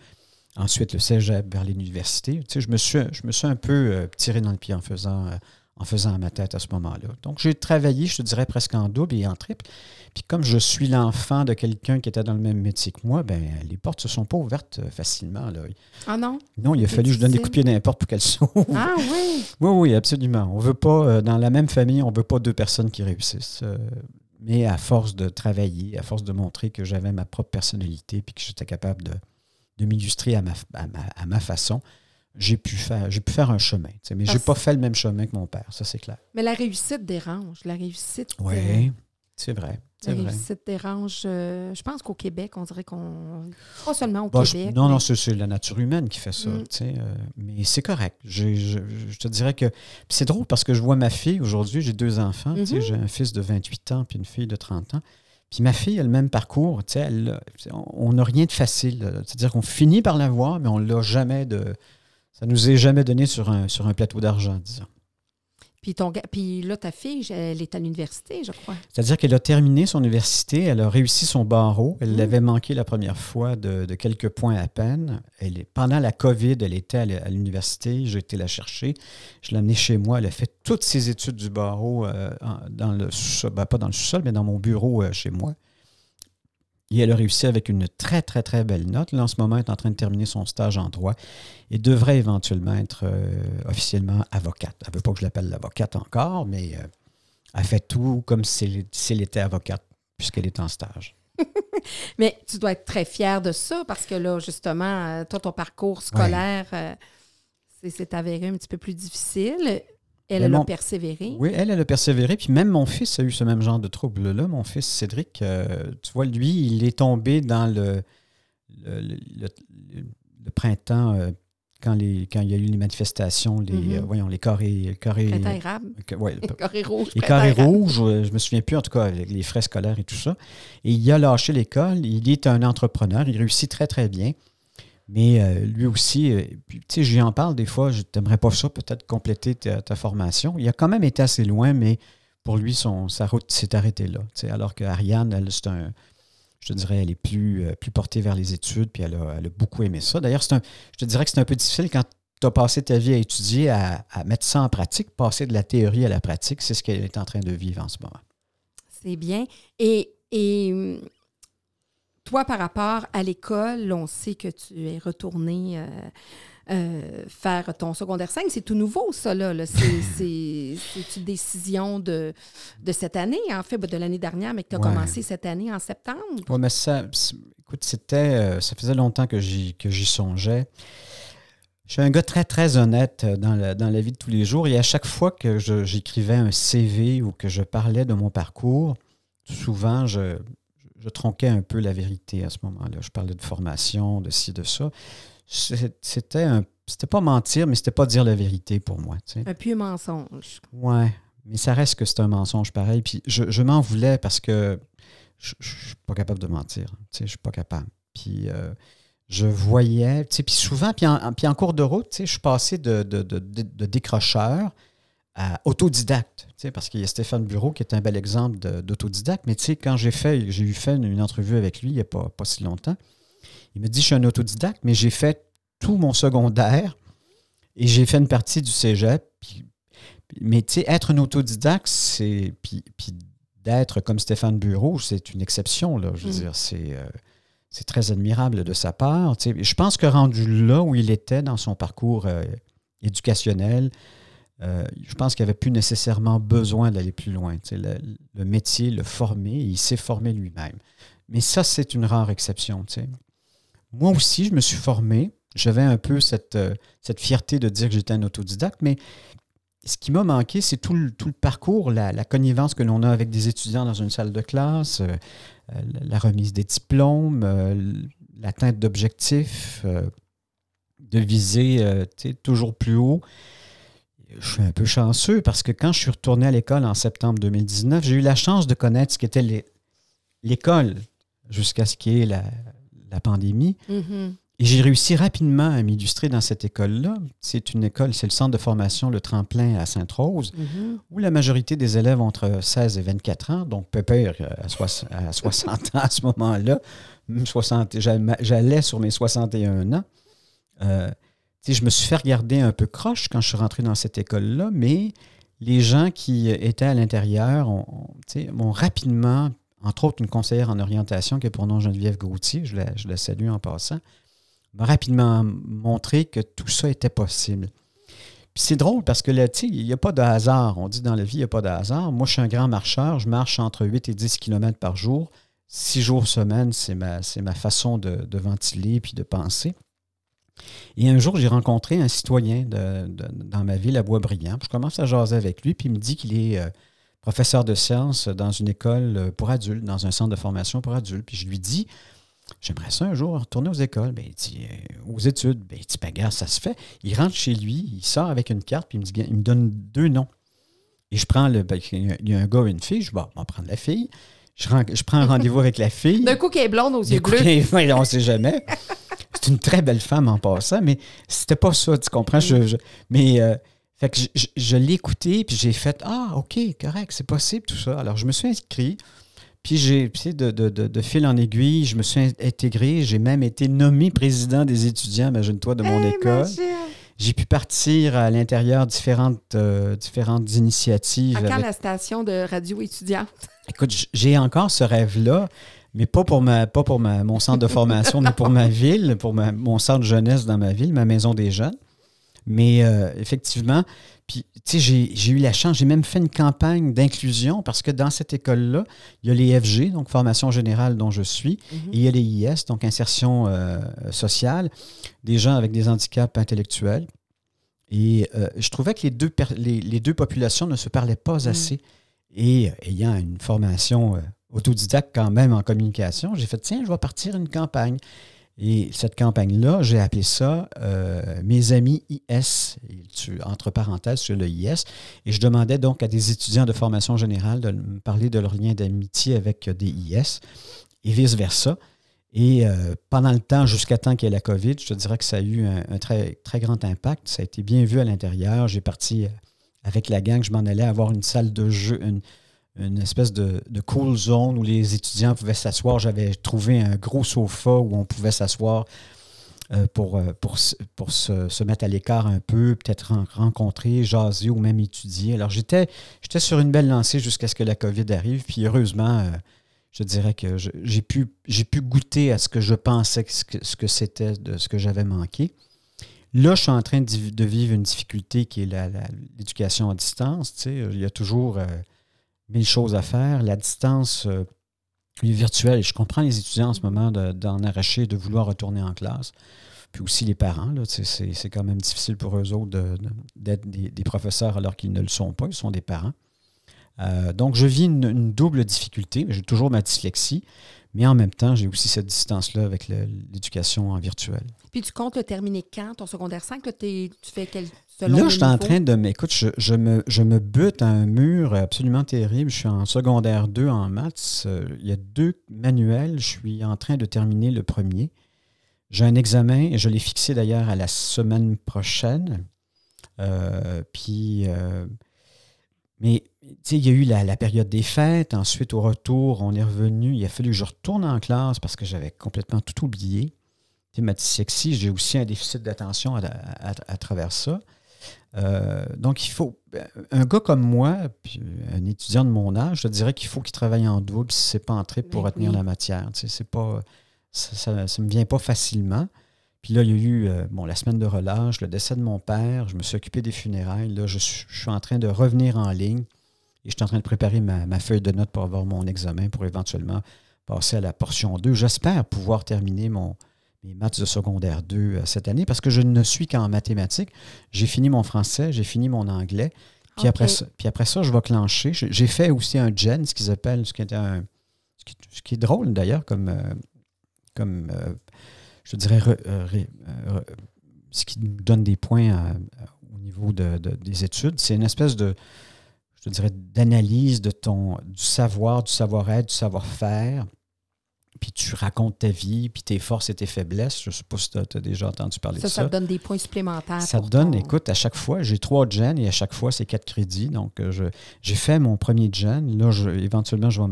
ensuite le cégep, vers l'université. Tu sais, je me suis, je me suis un peu euh, tiré dans le pied en faisant, en faisant ma tête à ce moment-là. Donc, j'ai travaillé, je te dirais, presque en double et en triple. Puis comme je suis l'enfant de quelqu'un qui était dans le même métier que moi, ben les portes ne se sont pas ouvertes euh, facilement. Là. Ah non? Non, il a fallu que je donne des coups de pied n'importe pour qu'elles s'ouvrent. Ah oui? Oui, oui, absolument. On veut pas, euh, dans la même famille, on ne veut pas deux personnes qui réussissent. Euh, mais à force de travailler, à force de montrer que j'avais ma propre personnalité puis que j'étais capable de, de m'illustrer à ma, à, ma, façon, j'ai pu faire j'ai pu faire un chemin. Mais je n'ai pas fait le même chemin que mon père, ça c'est clair. Mais la réussite dérange. La réussite. Oui, c'est vrai. La réussite dérange. Euh, je pense qu'au Québec, on dirait qu'on. Pas seulement au bah, Québec. non, non, c'est la nature humaine qui fait ça. Mm. Euh, mais c'est correct. Je, te dirais que. c'est drôle parce que je vois ma fille aujourd'hui, j'ai deux enfants. Mm-hmm. J'ai un fils de 28 ans puis une fille de 30 ans. Puis ma fille a le même parcours. Elle, on n'a rien de facile. C'est-à-dire qu'on finit par l'avoir, mais on l'a jamais de. Ça nous est jamais donné sur un, sur un plateau d'argent, disons. Puis, ton, puis là, ta fille, elle est à l'université, je crois. C'est-à-dire qu'elle a terminé son université, elle a réussi son barreau. Elle mmh. l'avait manqué la première fois de, quelques points à peine. Elle est, pendant la COVID, elle était à l'université. J'ai été la chercher. Je l'ai amenée chez moi. Elle a fait toutes ses études du barreau euh, dans le ben, pas dans le sous-sol, mais dans mon bureau euh, chez moi. Et elle a réussi avec une très, très, très belle note. Là, en ce moment, elle est en train de terminer son stage en droit et devrait éventuellement être euh, officiellement avocate. Elle ne veut pas que je l'appelle l'avocate encore, mais euh, elle fait tout comme si elle était avocate, puisqu'elle est en stage. mais tu dois être très fière de ça parce que là, justement, euh, toi, ton parcours scolaire, c'est avéré un petit peu plus difficile. Elle, elle a persévéré. Oui, elle, elle a persévéré. Puis même mon fils a eu ce même genre de trouble-là. Mon fils Cédric, euh, tu vois, lui, il est tombé dans le, le, printemps, euh, quand, les, quand il y a eu les manifestations, les, mm-hmm. euh, voyons, les carrés. carrés ouais, les carrés rouges. Les carrés rouges, je me souviens plus, en tout cas, avec les frais scolaires et tout ça. Et il a lâché l'école. Il est un entrepreneur. Il réussit très, très bien. Mais euh, lui aussi, euh, tu sais, je lui en parle des fois, je t'aimerais pas ça, peut-être compléter ta, formation. Il a quand même été assez loin, mais pour lui, son, sa route s'est arrêtée là. Alors qu'Ariane, elle, c'est un. Je te dirais, elle est plus, euh, plus portée vers les études, puis elle a, elle a beaucoup aimé ça. D'ailleurs, c'est un, je te dirais que c'est un peu difficile quand tu as passé ta vie à étudier, à, à, mettre ça en pratique, passer de la théorie à la pratique. C'est ce qu'elle est en train de vivre en ce moment. C'est bien. Et, et toi, par rapport à l'école, on sait que tu es retourné euh, euh, faire ton secondaire 5. C'est tout nouveau, ça, là. C'est une décision de, de cette année, en fait, de l'année dernière, mais que tu as commencé cette année en septembre. Oui, mais ça, écoute, c'était, euh, ça faisait longtemps que j'y songeais. Je suis un gars très, très honnête dans la, dans la vie de tous les jours et à chaque fois que j'écrivais un CV ou que je parlais de mon parcours, souvent, je, je tronquais un peu la vérité à ce moment-là. Je parlais de formation, de ci, de ça. C'était un c'était pas mentir, mais c'était pas dire la vérité pour moi. Un pieux mensonge. Ouais, mais ça reste que c'est un mensonge pareil. Puis je, m'en voulais parce que je, ne suis pas capable de mentir. Je suis pas capable. Puis euh, je voyais, puis souvent, puis en, puis en cours de route, je suis passé de, de, de décrocheur autodidacte, parce qu'il y a Stéphane Bureau qui est un bel exemple d'autodidacte, mais quand j'ai fait, j'ai eu fait une, entrevue avec lui il n'y a pas, pas si longtemps, il me dit, je suis un autodidacte, mais j'ai fait tout mon secondaire et j'ai fait une partie du cégep. mais tu sais, être un autodidacte, c'est. Puis, d'être comme Stéphane Bureau, c'est une exception, là. Je veux mm. dire, c'est. Euh, c'est très admirable de sa part. Je pense que rendu là où il était dans son parcours euh, éducationnel, euh, je pense qu'il avait plus nécessairement besoin d'aller plus loin. Le, métier, le former, il s'est formé lui-même. Mais ça, c'est une rare exception. Moi aussi, je me suis formé. J'avais un peu cette, euh, cette fierté de dire que j'étais un autodidacte, mais ce qui m'a manqué, c'est tout le, tout le parcours, la, connivence que l'on a avec des étudiants dans une salle de classe, euh, la remise des diplômes, l'atteinte d'objectifs, de viser toujours plus haut je suis un peu chanceux parce que quand je suis retourné à l'école en septembre 2019, j'ai eu la chance de connaître ce qu'était l'école jusqu'à ce qu'il y ait la, pandémie. Mm-hmm. Et j'ai réussi rapidement à m'illustrer dans cette école-là. C'est une école, c'est le centre de formation Le Tremplin à Sainte-Rose, mm-hmm. où la majorité des élèves ont entre 16 et 24 ans, donc Pépère euh, à, 60, ans à ce moment-là. J'allais sur mes 61 ans. Euh, je me suis fait regarder un peu croche quand je suis rentré dans cette école-là, mais les gens qui étaient à l'intérieur m'ont rapidement, entre autres une conseillère en orientation qui est pour nom Geneviève Gauthier, je la, salue en passant, m'a rapidement montré que tout ça était possible. C'est drôle parce que là, il n'y a pas de hasard. On dit dans la vie, il n'y a pas de hasard. Moi, je suis un grand marcheur. Je marche entre 8 et 10 km par jour. Six jours semaine, c'est ma, ma façon de, de, ventiler puis de penser. Et un jour, j'ai rencontré un citoyen dans ma ville à Boisbriand. je commence à jaser avec lui, puis il me dit qu'il est euh, professeur de sciences dans une école euh, pour adultes, dans un centre de formation pour adultes. Puis je lui dis, j'aimerais ça un jour retourner aux écoles. Ben, il dit, euh, aux études. Ben, il dit, ben, ça se fait. Il rentre chez lui, il sort avec une carte, puis il me, donne deux noms. Et je prends le. Ben, il y a un gars et une fille. Je dis, bon, on va prendre la fille. Je, je prends un rendez-vous avec la fille. D'un coup, qui est blonde aux yeux bleus. on ne sait jamais. C'est une très belle femme en passant, mais c'était pas ça, tu comprends? Je, mais euh, fait que je, l'ai écouté, puis j'ai fait Ah, OK, correct, c'est possible tout ça. Alors, je me suis inscrit, puis j'ai, de, de, de, fil en aiguille, je me suis intégré, j'ai même été nommé président des étudiants, imagine-toi, de mon école. j'ai pu partir à l'intérieur différentes, euh, différentes initiatives. À quand avec- la station de radio étudiante? Écoute, j'ai encore ce rêve-là, mais pas pour, ma, pas pour ma- mon centre de formation, mais pour ma ville, pour ma- mon centre jeunesse dans ma ville, ma maison des jeunes. Mais euh, effectivement, puis, tu sais, j'ai eu la chance, j'ai même fait une campagne d'inclusion parce que dans cette école-là, il y a les FG, donc formation générale dont je suis, et il y a les IS, donc insertion euh, sociale, des gens avec des handicaps intellectuels. Et euh, je trouvais que les deux, les, les deux populations ne se parlaient pas assez. Et euh, ayant une formation euh, autodidacte quand même en communication, j'ai fait, tiens, je vais partir une campagne. Et cette campagne-là, j'ai appelé ça euh, Mes amis IS, entre parenthèses sur le IS. Et je demandais donc à des étudiants de formation générale de me parler de leur lien d'amitié avec des IS et vice-versa. Et pendant le temps, jusqu'à temps qu'il y ait la COVID, je te dirais que ça a eu un, un très, très grand impact. Ça a été bien vu à l'intérieur. J'ai parti avec la gang, je m'en allais avoir une salle de jeu, une, une espèce de, cool zone où les étudiants pouvaient s'asseoir. J'avais trouvé un gros sofa où on pouvait s'asseoir euh, pour, euh, pour, pour se, mettre à l'écart un peu, peut-être ren- rencontrer, jaser ou même étudier. Alors j'étais j'étais sur une belle lancée jusqu'à ce que la COVID arrive. Puis heureusement, euh, je dirais que j'ai pu, j'ai pu goûter à ce que je pensais que, ce que c'était de ce que j'avais manqué. Là, je suis en train de, vi- de vivre une difficulté qui est l'éducation à distance. Tu sais, il y a toujours euh, mille choses à faire. La distance euh, virtuelle, je comprends les étudiants en ce moment de- d'en arracher, de vouloir retourner en classe. Puis aussi les parents, c'est quand même difficile pour eux autres de- de- d'être des professeurs alors qu'ils ne le sont pas, ils sont des parents. Euh, donc, je vis une, une double difficulté. J'ai toujours ma dyslexie, mais en même temps, j'ai aussi cette distance-là avec l'éducation en virtuel. Puis tu comptes le terminer quand, ton secondaire 5? Là, tu fais quel, selon Là, je suis en train de. Mais écoute, je, je me, je me bute à un mur absolument terrible. Je suis en secondaire 2 en maths. Euh, Il y a deux manuels. Je suis en train de terminer le premier. J'ai un examen, et je l'ai fixé d'ailleurs à la semaine prochaine. Euh, puis. euh, mais, il y a eu la, la période des fêtes. Ensuite, au retour, on est revenu. Il a fallu que je retourne en classe parce que j'avais complètement tout oublié. Tu sais, ma dyslexie, j'ai aussi un déficit d'attention à, à- à travers ça. Euh, donc, il faut. Un gars comme moi, puis un étudiant de mon âge, je dirais qu'il faut qu'il travaille en double si c'est pas en trip pour Ben retenir oui. la matière. C'est pas. Ça ne me vient pas facilement. Puis là, il y a eu euh, bon, la semaine de relâche, le décès de mon père, je me suis occupé des funérailles. Là, je, suis- je suis en train de revenir en ligne et je suis en train de préparer ma, ma feuille de notes pour avoir mon examen pour éventuellement passer à la portion 2. J'espère pouvoir terminer mon, mes maths de secondaire 2 euh, cette année parce que je ne suis qu'en mathématiques. J'ai fini mon français, j'ai fini mon anglais. Puis, après ça, puis après ça, je vais clencher. J'ai fait aussi un GEN, ce qu'ils appellent, ce qui, était un, ce qui, ce qui est drôle d'ailleurs, comme, euh, comme euh, je dirais, re- ré- re- ce qui nous donne des points à- à- au niveau de- de- des études. C'est une espèce de, je te dirais, d'analyse de ton, du savoir, du savoir-être, du savoir-faire. Puis tu racontes ta vie, puis tes forces et tes faiblesses. Je ne sais pas si tu as, déjà entendu parler Ça, de ça ça. te donne des points supplémentaires. Ça te donne, ton- écoute, à chaque fois, j'ai trois gens et à chaque fois, c'est quatre crédits. Donc, euh, j'ai fait mon premier gen. Là, je- éventuellement, je vais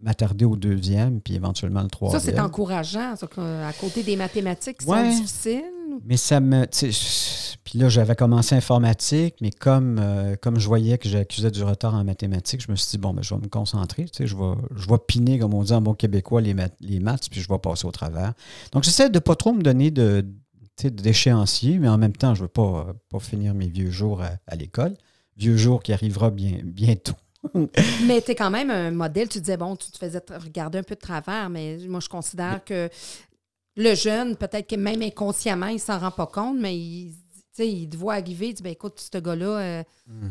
m'attarder au deuxième, puis éventuellement le Ça, troisième. c'est encourageant. ça, à côté des mathématiques qui Ouais. sont Mais ça me. Puis là, j'avais commencé informatique, mais comme, euh, comme je voyais que j'accusais du retard en mathématiques, je me suis dit, bon, ben, je vais me concentrer. Tu sais, je, vais, je vais piner, comme on dit en bon québécois, les, maths, les maths, puis je vais passer au travers. Donc, j'essaie de ne pas trop me donner de, d'échéancier, mais en même temps, je ne veux pas, pas finir mes vieux jours à, à l'école. Vieux jour qui arrivera bien, bientôt. Mais tu es quand même un modèle. Tu disais, bon, tu te faisais regarder un peu de travers, mais moi, je considère que le jeune, peut-être que même inconsciemment, il ne s'en rend pas compte, mais il, il te voit arriver, il dit, ben, écoute, ce gars-là,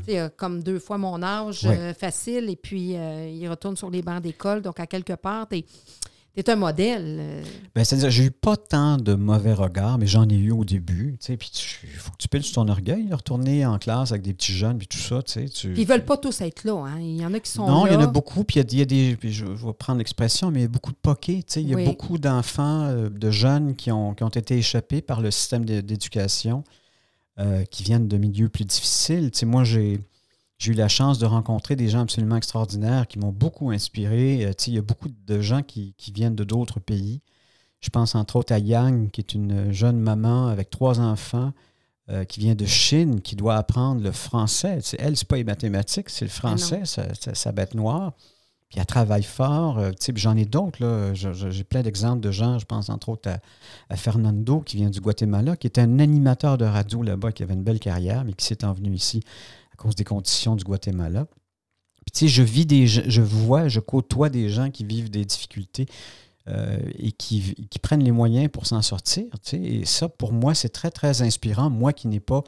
euh, a comme deux fois mon âge, euh, facile, et puis euh, il retourne sur les bancs d'école. Donc, à quelque part, tu es, un modèle. euh. Ben, c'est-à-dire, j'ai eu pas tant de mauvais regards, mais j'en ai eu au début. Tu sais, puis il faut que tu piles sur ton orgueil, de retourner en classe avec des petits jeunes, puis tout ça. Tu ils veulent pas tous être là. Hein. Il y en a qui sont non, là. il y en a beaucoup, puis il y a- il y, a des. Puis je, vais prendre l'expression, mais il y a beaucoup de poquets. Tu sais, il y a Oui. beaucoup d'enfants, euh, de jeunes qui ont, qui ont été échappés par le système d'é- d'éducation, euh, qui viennent de milieux plus difficiles. Tu sais, moi, j'ai. J'ai eu la chance de rencontrer des gens absolument extraordinaires qui m'ont beaucoup inspiré. Euh, il y a beaucoup de gens qui, qui viennent de d'autres pays. Je pense entre autres à Yang, qui est une jeune maman avec trois enfants, euh, qui vient de Chine, qui doit apprendre le français. C'est, elle, c'est pas les mathématiques, c'est le Ah français, sa, sa- sa bête noire. Puis elle travaille fort. euh, j'en ai d'autres. J'ai plein d'exemples de gens. Je pense entre autres à, à Fernando, qui vient du Guatemala, qui était un animateur de radio là-bas, qui avait une belle carrière, mais qui s'est envenu ici cause des conditions du Guatemala. Tu sais, je vis des, je vois, je côtoie des gens qui vivent des difficultés euh, et qui, qui prennent les moyens pour s'en sortir. tu sais. Et ça, pour moi, c'est très, très inspirant. Moi qui n'ai pas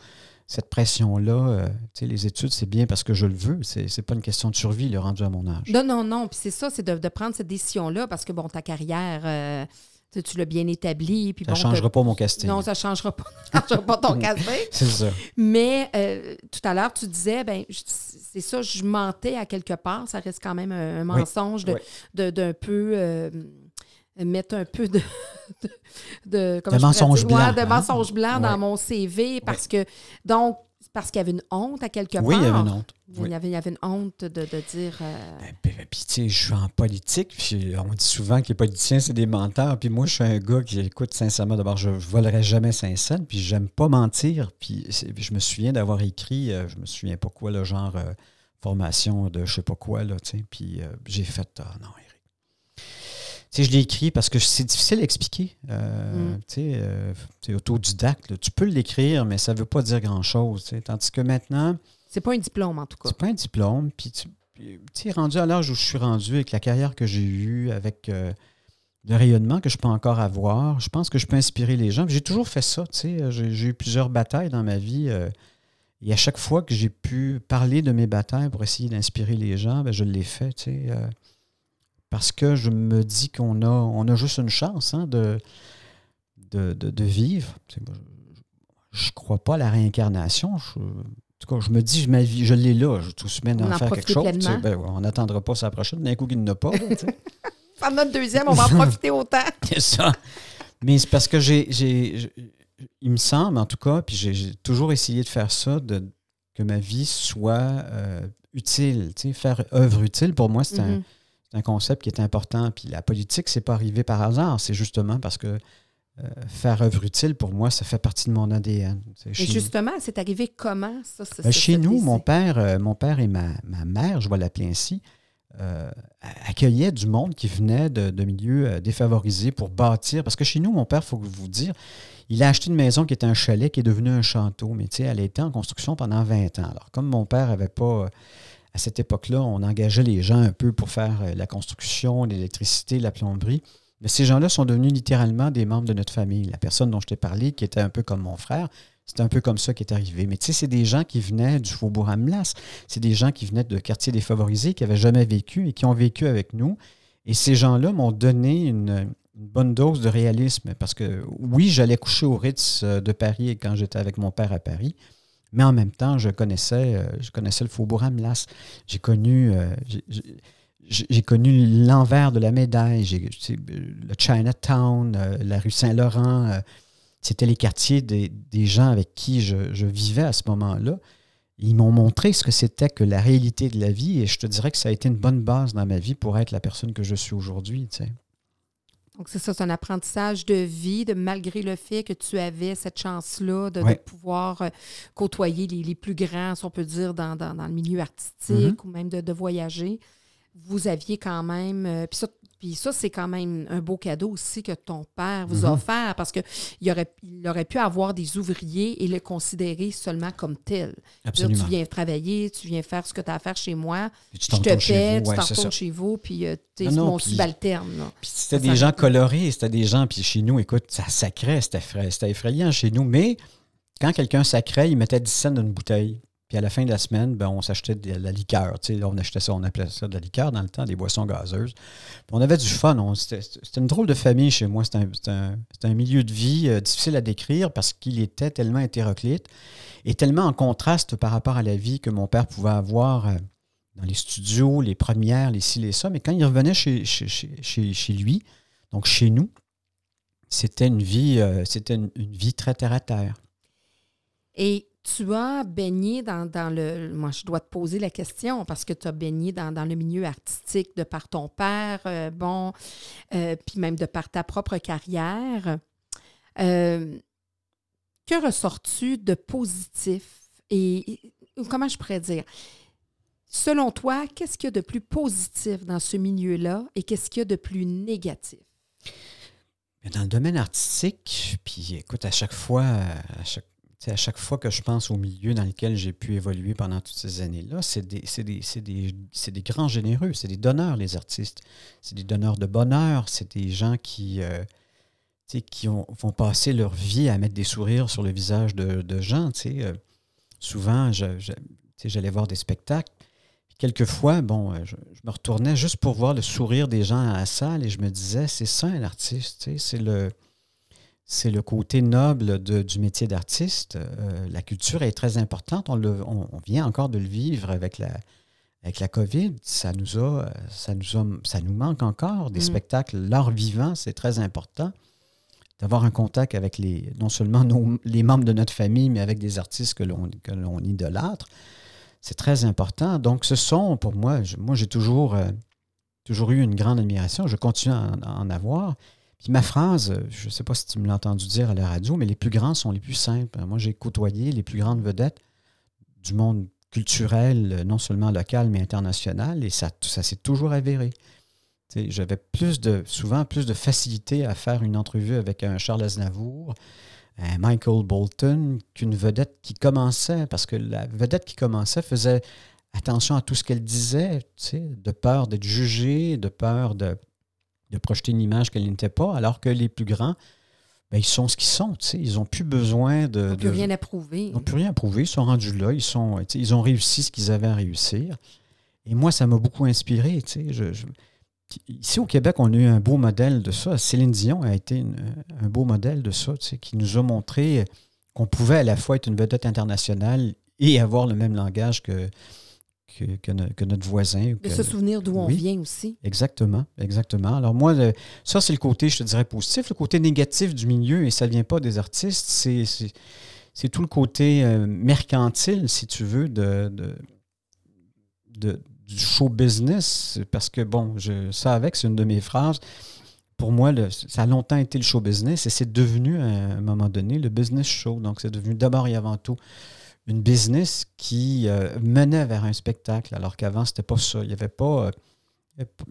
cette pression-là, euh, tu sais, les études, c'est bien parce que je le veux. C'est n'est pas une question de survie, le rendu à mon âge. Non, non, non. Puis c'est ça, c'est de, de prendre cette décision-là parce que, bon, ta carrière, euh, tu, tu l'as bien établie. Puis Ça bon, ne changera pas mon casting. Non, ça ne changera pas, ça changera pas ton casting. C'est ça. Mais euh, tout à l'heure, tu disais, ben c'est ça, je mentais à quelque part. Ça reste quand même un, un Oui, mensonge de- oui. de- d'un peu. euh, mettre un peu de. de, mensonge? Ouais, blanc, de hein? mensonge blanc dans Ouais. mon CV parce que. Donc, parce qu'il y avait une honte à quelque Oui, part. il y avait une honte. Il Oui. y avait, il y avait une honte de, de dire. euh, Ben, Puis, puis, tu sais, je suis en politique, puis on dit souvent que les politiciens, c'est des menteurs. Puis moi, je suis un gars qui écoute sincèrement. D'abord, je ne volerai jamais sincère, puis j'aime pas mentir. Puis je me souviens d'avoir écrit, euh, je me souviens pas quoi, le genre euh, formation de je sais pas quoi, là, tu sais. Puis euh, j'ai fait, ah non, sais, je l'ai écrit parce que c'est difficile à expliquer. Euh, Mm. Tu sais, euh, c'est autodidacte. là. Tu peux l'écrire, mais ça veut pas dire grand-chose. Tandis que maintenant, c'est pas un diplôme, en tout cas. c'est pas un diplôme. Puis, tu sais, rendu à l'âge où je suis rendu, avec la carrière que j'ai eue, avec euh, le rayonnement que je peux encore avoir, je pense que je peux inspirer les gens. J'ai toujours fait ça. tu sais. J'ai eu plusieurs batailles dans ma vie. euh, et à chaque fois que j'ai pu parler de mes batailles pour essayer d'inspirer les gens, ben, je l'ai fait. tu sais, euh, parce que je me dis qu'on a, on a juste une chance hein, de, de, de- de vivre. Je ne crois pas à la réincarnation. Je- en tout cas, je me dis, ma vie, je l'ai là. Je tout semaine d'en en faire quelque chose. Ben, on n'attendra pas ça prochaine. D'un coup, qu'il n'a pas. Faire notre deuxième, on va en profiter autant. C'est ça. Mais c'est parce que j'ai, j'ai- il me semble, en tout cas, puis j'ai, j'ai toujours essayé de faire ça, de, que ma vie soit euh, utile. Tu sais, faire œuvre utile, pour moi, c'est, un, Mhm. C'est un concept qui est important. Puis la politique, c'est pas arrivé par hasard. C'est justement parce que euh, faire œuvre utile, pour moi, ça fait partie de mon ADN. Chez- justement, c'est arrivé comment, ça? ce- ben, chez nous, mon père, euh, mon père et ma, ma mère, je vais l'appeler ainsi, euh, accueillaient du monde qui venait de, de milieux défavorisés pour bâtir. Parce que chez nous, mon père, il faut vous dire, il a acheté une maison qui était un chalet qui est devenu un château. Mais tu sais, elle a été en construction pendant 20 ans. Alors, comme mon père n'avait pas, cette époque-là, on engageait les gens un peu pour faire euh, la construction, l'électricité, la plomberie. Mais ces gens-là sont devenus littéralement des membres de notre famille. La personne dont je t'ai parlé, qui était un peu comme mon frère, c'est un peu comme ça qui est arrivé. Mais tu sais, c'est des gens qui venaient du Faubourg Amlas. C'est des gens qui venaient de quartiers défavorisés, qui n'avaient jamais vécu et qui ont vécu avec nous. Et ces gens-là m'ont donné une, une bonne dose de réalisme. Parce que oui, j'allais coucher au Ritz euh, de Paris quand j'étais avec mon père à Paris. Mais en même temps, je connaissais, euh, je connaissais le Faubourg Amlas. J'ai connu, euh, j'ai- connu l'envers de la médaille. Le Chinatown, euh, la rue Saint-Laurent. c'était les quartiers des, gens avec qui je, vivais à ce moment-là. Ils m'ont montré ce que c'était que la réalité de la vie et je te dirais que ça a été une bonne base dans ma vie pour être la personne que je suis aujourd'hui. Donc, c'est ça, c'est un apprentissage de vie, de malgré le fait que tu avais cette chance-là de, pouvoir euh, côtoyer les, les plus grands, si on peut dire, dans, dans- dans le milieu artistique Mm-hmm. ou même de, de voyager. Vous aviez quand même. euh, puis ça, puis ça, c'est quand même un beau cadeau aussi que ton père vous a Mhm. offert parce qu'il aurait, il aurait pu avoir des ouvriers et le considérer seulement comme tel. Dire, Absolument. tu viens travailler, tu viens faire ce que tu as à faire chez moi, Puis tu je te paie, vous. tu Ouais, t'en retournes chez vous, puis euh, tu es non, mon puis- subalterne. là. Puis c'était Ça des gens colorés, c'était des gens, puis chez nous, écoute, ça sacrait, c'était effrayant chez nous. Mais quand quelqu'un sacrait, il mettait 10 cents dans une bouteille. Puis à la fin de la semaine, ben, on s'achetait de la liqueur. Tu sais, on achetait ça, on appelait ça de la liqueur dans le temps, des boissons gazeuses. Puis on avait du fun. C'était une drôle de famille chez moi. C'était un, un- milieu de vie euh, difficile à décrire parce qu'il était tellement hétéroclite et tellement en contraste par rapport à la vie que mon père pouvait avoir euh, dans les studios, les premières, les ci, les ça. Mais quand il revenait chez, chez, chez- chez- chez lui, donc chez nous, c'était une vie, euh, c'était une, une vie très terre à terre. Et tu as baigné dans, dans le. Moi, je dois te poser la question parce que tu as baigné dans, dans le milieu artistique de par ton père, euh, bon, euh, puis même de par ta propre carrière. Euh, que ressors-tu de positif et comment je pourrais dire? Selon toi, qu'est-ce qu'il y a de plus positif dans ce milieu-là et qu'est-ce qu'il y a de plus négatif? Dans le domaine artistique, puis écoute, à chaque fois, à chaque, à chaque fois que je pense au milieu dans lequel j'ai pu évoluer pendant toutes ces années-là, c'est des, des, des, grands généreux, c'est des donneurs, les artistes. C'est des donneurs de bonheur, c'est des gens qui, euh, vont passer leur vie à mettre des sourires sur le visage de, gens. Euh, souvent, j'allais voir des spectacles. Quelquefois, bon, euh, je, me retournais juste pour voir le sourire des gens à la salle et je me disais, c'est ça un artiste, c'est le, c'est le côté noble du métier d'artiste. Euh, la culture est très importante. On, le, on, vient encore de le vivre avec la, avec la COVID. Ça nous a, ça nous ça nous manque encore des mm. spectacles. L'art vivant, c'est très important d'avoir un contact avec les, non seulement les membres de notre famille, mais avec des artistes que l'on, que l'on idolâtre. C'est très important. Donc, ce sont, pour moi, moi, j'ai toujours, euh, toujours eu une grande admiration. Je continue à en, avoir. Puis ma phrase, je ne sais pas si tu me l'as entendu dire à la radio, mais les plus grands sont les plus simples. Moi, j'ai côtoyé les plus grandes vedettes du monde culturel, non seulement local, mais international, et ça, ça s'est toujours avéré. J'avais plus de, souvent plus de facilité à faire une entrevue avec un Charles Aznavour, un Michael Bolton, qu'une vedette qui commençait, parce que la vedette qui commençait faisait attention à tout ce qu'elle disait, de peur d'être jugée, de peur de, de projeter une image qu'elle n'était pas, alors que les plus grands, ben, ils sont ce qu'ils sont. Ils n'ont plus besoin de. Ils n'ont plus rien à prouver. Ils n'ont plus rien à prouver. Ils sont rendus là. Ils, sont, ils ont réussi ce qu'ils avaient à réussir. Et moi, ça m'a beaucoup inspiré. Je, je, Ici au Québec, on a eu un beau modèle de ça. Céline Dion a été un beau modèle de ça, qui nous a montré qu'on pouvait à la fois être une vedette internationale et avoir le même langage que, que, notre voisin. De se souvenir d'où on vient aussi. Exactement, exactement. Alors moi, ça, c'est le côté, je te dirais, positif. Le côté négatif du milieu, et ça ne vient pas des artistes, c'est tout le côté euh, mercantile, si tu veux, de, de du show business, parce que, bon, je, ça avec, c'est une de mes phrases. Pour moi, ça a longtemps été le show business et c'est devenu, à un moment donné, le business show. Donc, c'est devenu d'abord et avant tout une business qui euh, menait vers un spectacle, alors qu'avant, c'était pas ça. Il n'y avait pas. Euh,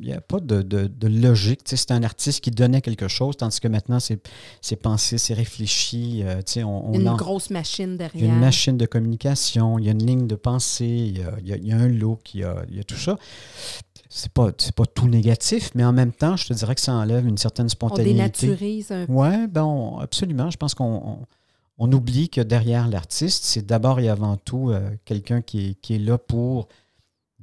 il n'y a pas de, de, logique. c'est un artiste qui donnait quelque chose, tandis que maintenant, c'est pensé, c'est réfléchi. Euh, on, une grosse machine derrière. Une machine de communication, il y a une ligne de pensée, il y a, un look, il y a, tout ça. C'est pas, pas tout négatif, mais en même temps, je te dirais que ça enlève une certaine spontanéité. On dénaturise un peu. Oui, ben absolument. Je pense qu'on on, oublie que derrière l'artiste, c'est d'abord et avant tout euh, quelqu'un qui est là pour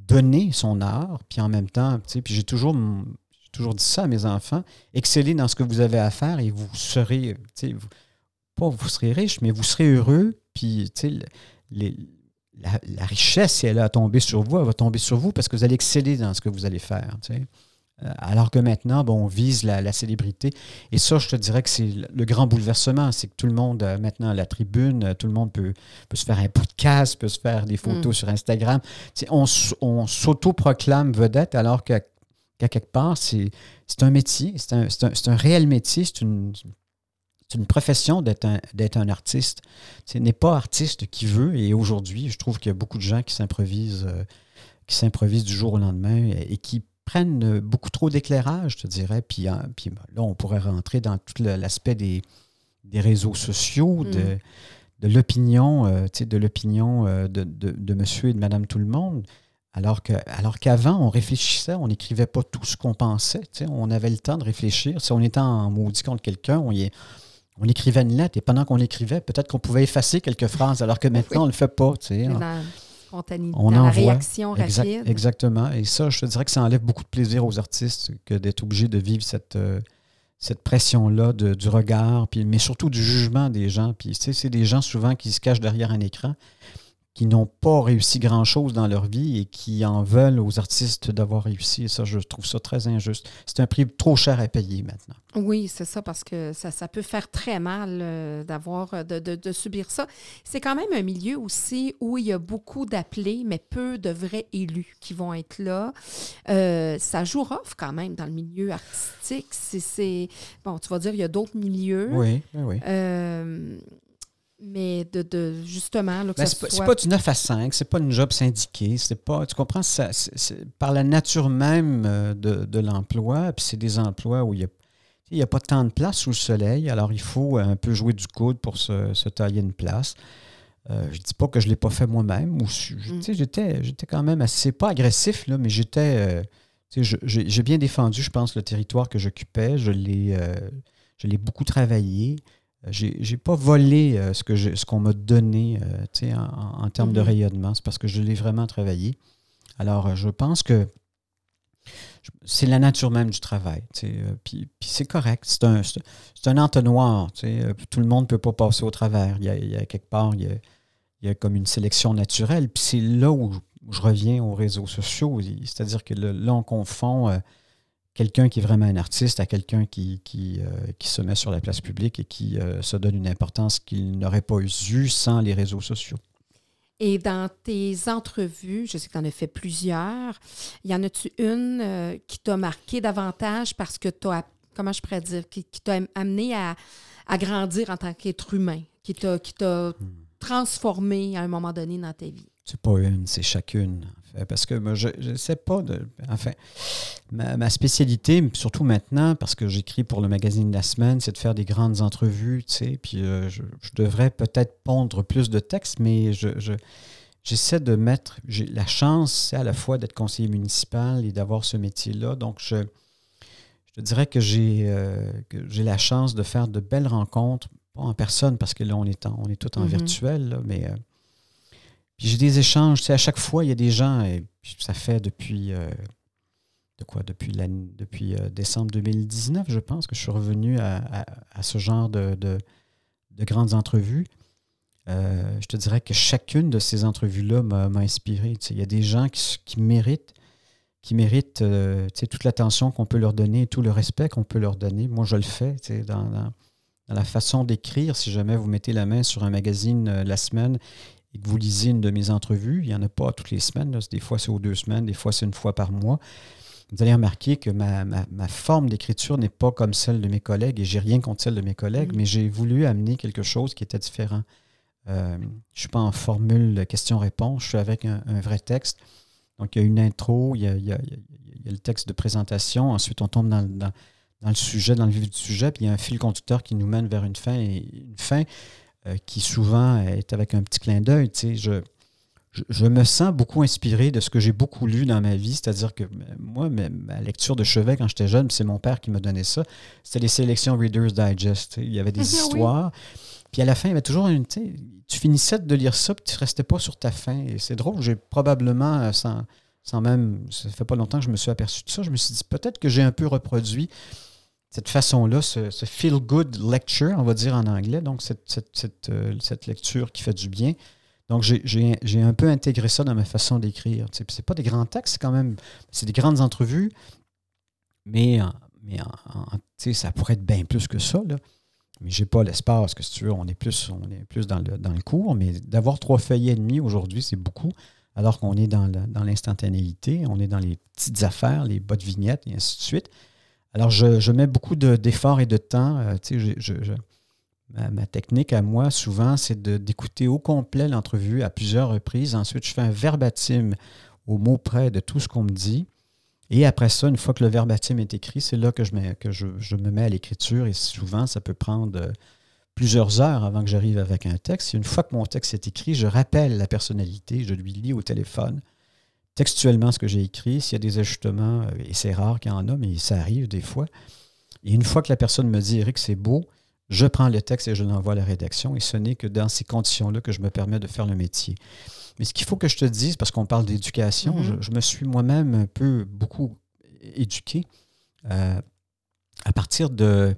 donner son art, puis en même temps, j'ai toujours, toujours dit ça à mes enfants, excellez dans ce que vous avez à faire et vous serez, vous, pas vous serez riche, mais vous serez heureux, puis les, la, la, richesse, si elle a tombé sur vous, elle va tomber sur vous parce que vous allez exceller dans ce que vous allez faire. Euh, alors que maintenant, bon, on vise la, célébrité. Et ça, je te dirais que c'est le grand bouleversement. C'est que tout le monde, euh, maintenant, à la tribune, euh, tout le monde peut, peut, se faire un podcast, peut se faire des photos mm. sur Instagram. on, on s'auto-proclame vedette alors qu'à quelque part, c'est un métier, c'est un, un, un, réel métier, c'est une, une profession d'être un, un, artiste. Ce n'est pas artiste qui veut. Et aujourd'hui, je trouve qu'il y a beaucoup de gens qui s'improvisent, qui s'improvisent du jour au lendemain et qui prennent beaucoup trop d'éclairage, je te dirais. Puis, hein, puis ben, là, on pourrait rentrer dans tout l'aspect des, des, réseaux sociaux, de, mm. de l'opinion, euh, de l'opinion euh, de, de, monsieur et de madame tout le monde. Alors, que, alors qu'avant, on réfléchissait, on n'écrivait pas tout ce qu'on pensait. On avait le temps de réfléchir. Si on était en maudit contre quelqu'un, on, on écrivait une lettre. Et pendant qu'on l'écrivait, peut-être qu'on pouvait effacer quelques phrases, alors que maintenant, on ne le fait pas. On la réaction rapide. Exactement. Et ça, je te dirais que ça enlève beaucoup de plaisir aux artistes que d'être obligé de vivre cette, euh, cette pression-là du regard, puis, mais surtout du jugement des gens. Puis, tu sais, c'est des gens souvent qui se cachent derrière un écran qui n'ont pas réussi grand-chose dans leur vie et qui en veulent aux artistes d'avoir réussi. Et ça, je trouve ça très injuste. C'est un prix trop cher à payer maintenant. Oui, c'est ça, parce que ça, ça, peut faire très mal euh, d'avoir, euh, de, de, subir ça. C'est quand même un milieu aussi où il y a beaucoup d'appelés, mais peu de vrais élus qui vont être là. Euh, ça joue off quand même dans le milieu artistique. C'est, bon, tu vas dire, il y a d'autres milieux. Oui, oui. Euh, mais de, de justement, là, que Ben, c'est pas, c'est soit- pas du 9 à 5, c'est pas une job syndiquée, c'est pas, tu comprends, ça, par la nature même euh, de, de l'emploi, puis c'est des emplois où il y a, a pas tant de place sous le soleil, alors il faut un peu jouer du coude pour se, se tailler une place. Euh, je dis pas que je l'ai pas fait moi-même, ou Mm. j'étais, j'étais quand même assez, pas agressif, là, mais j'étais, euh, j'ai bien défendu, je pense, le territoire que j'occupais, je l'ai, euh, je l'ai beaucoup travaillé. J'ai, pas volé euh, ce, que ce qu'on m'a donné euh, en, termes de Mhm. rayonnement. C'est parce que je l'ai vraiment travaillé. Alors, euh, je pense que c'est la nature même du travail. Puis, c'est correct. C'est un, un entonnoir. Tout le monde ne peut pas passer au travers. Il y a, il y a quelque part, il y a, il y a comme une sélection naturelle. Puis c'est là où je, où je reviens aux réseaux sociaux. C'est-à-dire que le- là, on confond quelqu'un qui est vraiment un artiste à quelqu'un qui, qui, euh, qui se met sur la place publique et qui euh, se donne une importance qu'il n'aurait pas eue sans les réseaux sociaux. Et dans tes entrevues, je sais que tu en as fait plusieurs, y en a-tu une euh, qui t'a marqué davantage parce que tu as, comment je pourrais dire, qui, qui t'a amené à, à grandir en tant qu'être humain, qui t'a, qui t'a transformé à un moment donné dans ta vie? C'est pas une, c'est chacune. Parce que moi, je ne sais pas de. Enfin, ma, ma spécialité, surtout maintenant, parce que j'écris pour le magazine de la semaine, c'est de faire des grandes entrevues, tu sais. Puis euh, je, je devrais peut-être pondre plus de textes, mais je. je- J'essaie de mettre, j'ai la chance, c'est à la fois d'être conseiller municipal et d'avoir ce métier-là. Donc, je, je te dirais que j'ai euh, que j'ai la chance de faire de belles rencontres, pas en personne, parce que là, on est, en- on est tout en Mhm. virtuel, là, mais euh, puis j'ai des échanges, tu sais, à chaque fois, il y a des gens, et ça fait depuis, euh, de quoi, depuis, l'année- depuis euh, décembre 2019, je pense, que je suis revenu à, à- ce genre de, de- de grandes entrevues. Euh, je te dirais que chacune de ces entrevues-là m'a inspiré. tu sais. Il y a des gens qui, qui méritent, qui méritent tu sais, toute l'attention qu'on peut leur donner et tout le respect qu'on peut leur donner. Moi, je le fais tu sais, dans, la façon d'écrire. Si jamais vous mettez la main sur un magazine la semaine et que vous lisez une de mes entrevues, il n'y en a pas toutes les semaines. là. Des fois, c'est aux deux semaines, des fois, c'est une fois par mois. Vous allez remarquer que ma, ma- ma forme d'écriture n'est pas comme celle de mes collègues et j'ai rien contre celle de mes collègues, Mhm. mais j'ai voulu amener quelque chose qui était différent. Euh, je ne suis pas en formule question-réponse, je suis avec un, un vrai texte. Donc, il y a une intro, il y a, il y a- il y a- il y a le texte de présentation, ensuite on tombe dans, le- dans- dans le sujet, dans le vif du sujet, puis il y a un fil conducteur qui nous mène vers une fin, et une fin euh, qui souvent est avec un petit clin d'œil. tu sais. Je, je, je me sens beaucoup inspiré de ce que j'ai beaucoup lu dans ma vie, c'est-à-dire que euh, moi, ma, lecture de chevet quand j'étais jeune, c'est mon père qui m'a donné ça, c'était les sélections Reader's Digest. Il y avait des Oui. histoires. Puis à la fin, il y avait toujours une. Tu finissais de lire ça, puis tu ne restais pas sur ta fin. Et c'est drôle, j'ai probablement, euh, sans, sans même. Ça fait pas longtemps que je me suis aperçu de ça. Je me suis dit, peut-être que j'ai un peu reproduit cette façon-là, ce, ce feel-good lecture, on va dire en anglais, donc cette, cette, cette, euh, lecture qui fait du bien. Donc, j'ai- un peu intégré ça dans ma façon d'écrire. Puis C'est pas des grands textes, c'est quand même. C'est des grandes entrevues, mais, en- mais en- en- ça pourrait être bien plus que ça. Mais j'ai pas l'espace, que si tu veux, on est plus, on est plus dans, le, dans le cours. Mais d'avoir trois feuillets et demi aujourd'hui, c'est beaucoup. Alors qu'on est dans l'instantanéité, on est dans les petites affaires, les bottes vignettes, et ainsi de suite. Alors, je, mets beaucoup de- d'efforts et de temps. euh, ma, technique à moi, souvent, c'est d'écouter au complet l'entrevue à plusieurs reprises. Ensuite, je fais un verbatim au mot près de tout ce qu'on me dit. Et après ça, une fois que le verbatim est écrit, c'est là que je, mets- que je, je me mets à l'écriture. Et souvent, ça peut prendre euh, plusieurs heures avant que j'arrive avec un texte. Et une fois que mon texte est écrit, je rappelle la personnalité, je lui lis au téléphone textuellement ce que j'ai écrit. S'il y a des ajustements, euh, et c'est rare qu'il y en a, mais ça arrive des fois. Et une fois que la personne me dit, Eric, c'est beau, je prends le texte et je l'envoie à la rédaction. Et ce n'est que dans ces conditions-là que je me permets de faire le métier. Mais ce qu'il faut que je te dise, parce qu'on parle d'éducation, Mhm. je, je me suis moi-même un peu beaucoup éduqué. Euh, à partir de,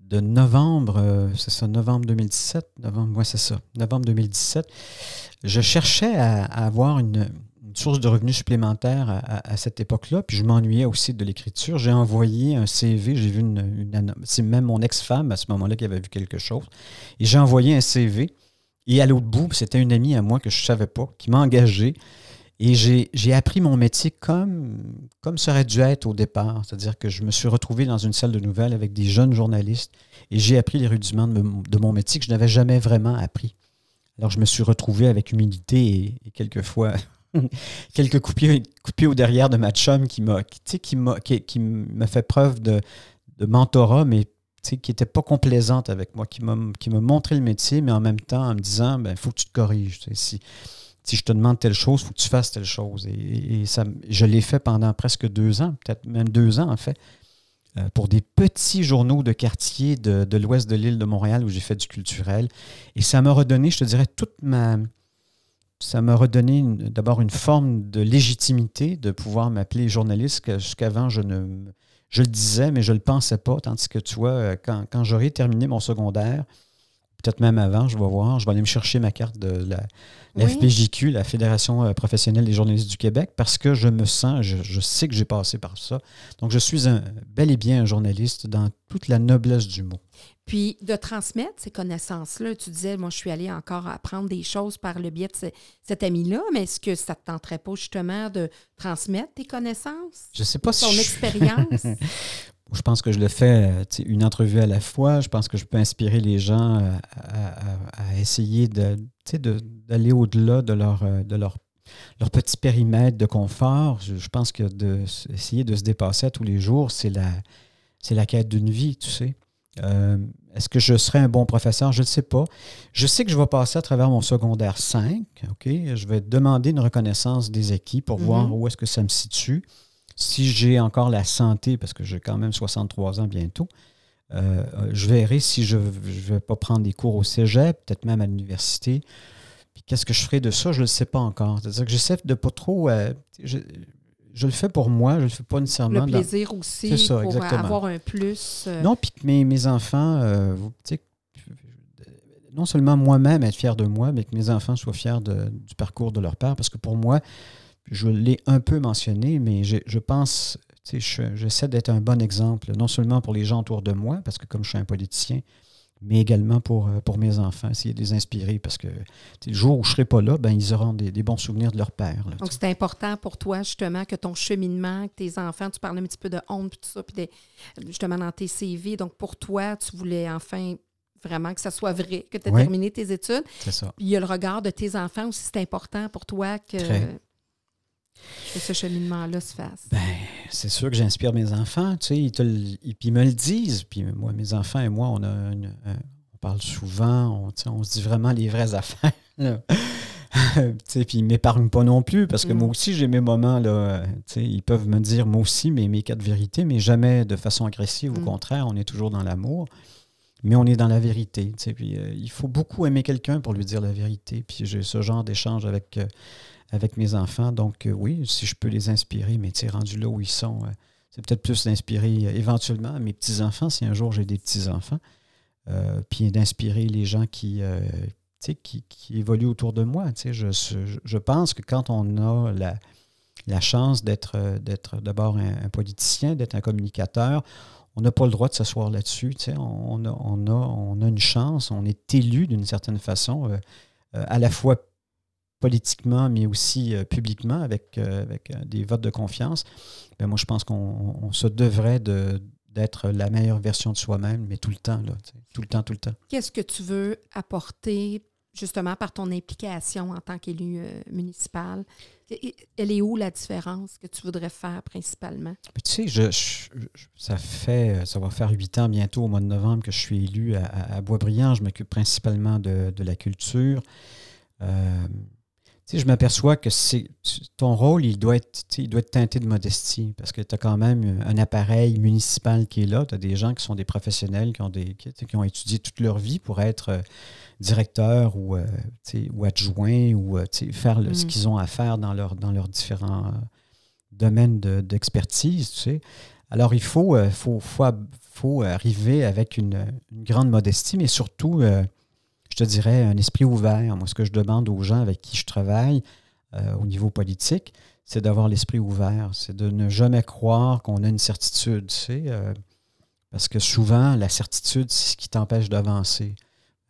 de novembre, euh, c'est ça, novembre 2017, novembre, ouais, c'est ça, novembre 2017, je cherchais à, à avoir une source de revenus supplémentaire à, cette époque-là, puis je m'ennuyais aussi de l'écriture. J'ai envoyé un CV, j'ai vu une, une c'est même mon ex-femme à ce moment-là qui avait vu quelque chose, et j'ai envoyé un CV, et à l'autre bout, c'était une amie à moi que je ne savais pas, qui m'a engagé, Et j'ai appris mon métier comme, comme ça aurait dû être au départ. C'est-à-dire que je me suis retrouvé dans une salle de nouvelles avec des jeunes journalistes et j'ai appris les rudiments de, mon métier que je n'avais jamais vraiment appris. Alors je me suis retrouvé avec humilité et, quelquefois quelques coups de au derrière de ma chum qui m'a qui, qui, qui fait preuve de, de mentorat, mais qui n'était pas complaisante avec moi, qui m'a montré le métier, mais en même temps en me disant, il ben, faut que tu te corriges. Si, si je te demande telle chose, il faut que tu fasses telle chose. Et, ça, je l'ai fait pendant presque deux ans, peut-être même deux ans en fait, euh, pour des petits journaux de quartier de, l'ouest de l'île de Montréal où j'ai fait du culturel. Et ça m'a redonné, je te dirais, toute ma... Ça m'a redonné d'abord une forme de légitimité de pouvoir m'appeler journaliste jusqu'avant je ne je le disais, mais je ne le pensais pas. Tandis que tu vois, euh, quand, quand j'aurai terminé mon secondaire, peut-être même avant, je vais voir, je vais aller me chercher ma carte de la, la FPJQ, la Fédération euh, professionnelle des journalistes du Québec, parce que je me sens, je, sais que j'ai passé par ça. Donc, je suis un, bel et bien un journaliste dans toute la noblesse du mot. Puis, de transmettre ces connaissances-là, tu disais, moi, je suis allée encore apprendre des choses par le biais de cet ami-là, mais est-ce que ça ne te tenterait pas justement de transmettre tes connaissances? Je sais pas si. Ton expérience? je pense que je le fais une entrevue à la fois. Je pense que je peux inspirer les gens euh, à, essayer d'aller au-delà de leur, euh, de leur, leur petit périmètre de confort. Je, pense que d'essayer de, se dépasser tous les jours, c'est la, la quête d'une vie, tu sais. Euh, est-ce que je serai un bon professeur? Je ne sais pas. Je sais que je vais passer à travers mon secondaire 5. OK? Je vais demander une reconnaissance des acquis pour voir où est-ce que ça me situe si j'ai encore la santé, parce que j'ai quand même 63 ans bientôt, euh, je verrai si je ne vais pas prendre des cours au cégep, peut-être même à l'université. Puis qu'est-ce que je ferai de ça, je ne le sais pas encore. C'est-à-dire que j'essaie de pas trop. Euh, je, le fais pour moi, je ne le fais pas nécessairement. Le plaisir aussi, pour avoir un plus. Euh. Non, puis que mes, mes enfants, non seulement moi-même être fier de moi, mais que mes enfants soient fiers du parcours de leur père, parce que pour moi, je l'ai un peu mentionné, mais je, je pense, j'essaie d'être un bon exemple, non seulement pour les gens autour de moi, parce que comme je suis un politicien, mais également pour, euh, pour mes enfants, essayer de les inspirer, parce que le jour où je ne serai pas là, ben, ils auront des, bons souvenirs de leur père. Donc, c'est important pour toi, justement, que ton cheminement, que tes enfants, tu parlais un petit peu de honte, puis tout ça, puis justement dans tes CV. Donc, pour toi, tu voulais enfin vraiment que ça soit vrai, que tu aies terminé tes études. C'est ça. Puis il y a le regard de tes enfants aussi, c'est important pour toi que que ce cheminement-là se fasse? Ben, c'est sûr que j'inspire mes enfants, tu sais, ils, te, ils, me le disent. Puis moi, mes enfants et moi, on a on parle souvent, on, on se dit vraiment les vraies affaires. puis ils ne m'épargnent pas non plus, parce que moi mm. aussi, j'ai mes moments, là, ils peuvent me dire, moi aussi, mes, mes quatre vérités, mais jamais de façon agressive. Au mm. contraire, on est toujours dans l'amour, mais on est dans la vérité. Puis, euh, il faut beaucoup aimer quelqu'un pour lui dire la vérité. Puis j'ai ce genre d'échange avec, euh, avec mes enfants. Donc, euh, oui, si je peux les inspirer, mais rendu là où ils sont, euh, c'est peut-être plus d'inspirer euh, éventuellement mes petits-enfants, si un jour j'ai des petits-enfants, puis d'inspirer les gens qui, qui, qui, évoluent autour de moi. Je, je, pense que quand on a la, la chance d'être d'abord un, politicien, d'être un communicateur, on n'a pas le droit de s'asseoir là-dessus. On, a, on, a, on a une chance, on est élu d'une certaine façon, à la fois politiquement, mais aussi euh, publiquement, avec, euh, avec euh, des votes de confiance, ben moi, je pense qu'on se devrait d'être la meilleure version de soi-même, mais tout le temps, là, tout le temps, tout le temps. Qu'est-ce que tu veux apporter justement par ton implication en tant qu'élu municipal? Elle est où la différence que tu voudrais faire principalement? tu sais, je, ça fait, ça va faire huit ans bientôt au mois de novembre que je suis élu à, à Boisbriand. Je m'occupe principalement de, de, la culture je m'aperçois que c'est ton rôle, il doit, être, il doit être teinté de modestie parce que tu as quand même un appareil municipal qui est là. Tu as des gens qui sont des professionnels, qui ont, des, qui, ont étudié toute leur vie pour être euh, directeur ou, euh, ou adjoint ou euh, faire ce mm. qu'ils ont à faire dans, leur, dans leurs différents domaines d'expertise. Alors, il faut, faut, faut, arriver avec une, une, grande modestie, mais surtout te dirais, un esprit ouvert. Moi, ce que je demande aux gens avec qui je travaille euh, au niveau politique, c'est d'avoir l'esprit ouvert. C'est de ne jamais croire qu'on a une certitude, euh, parce que souvent, la certitude, c'est ce qui t'empêche d'avancer.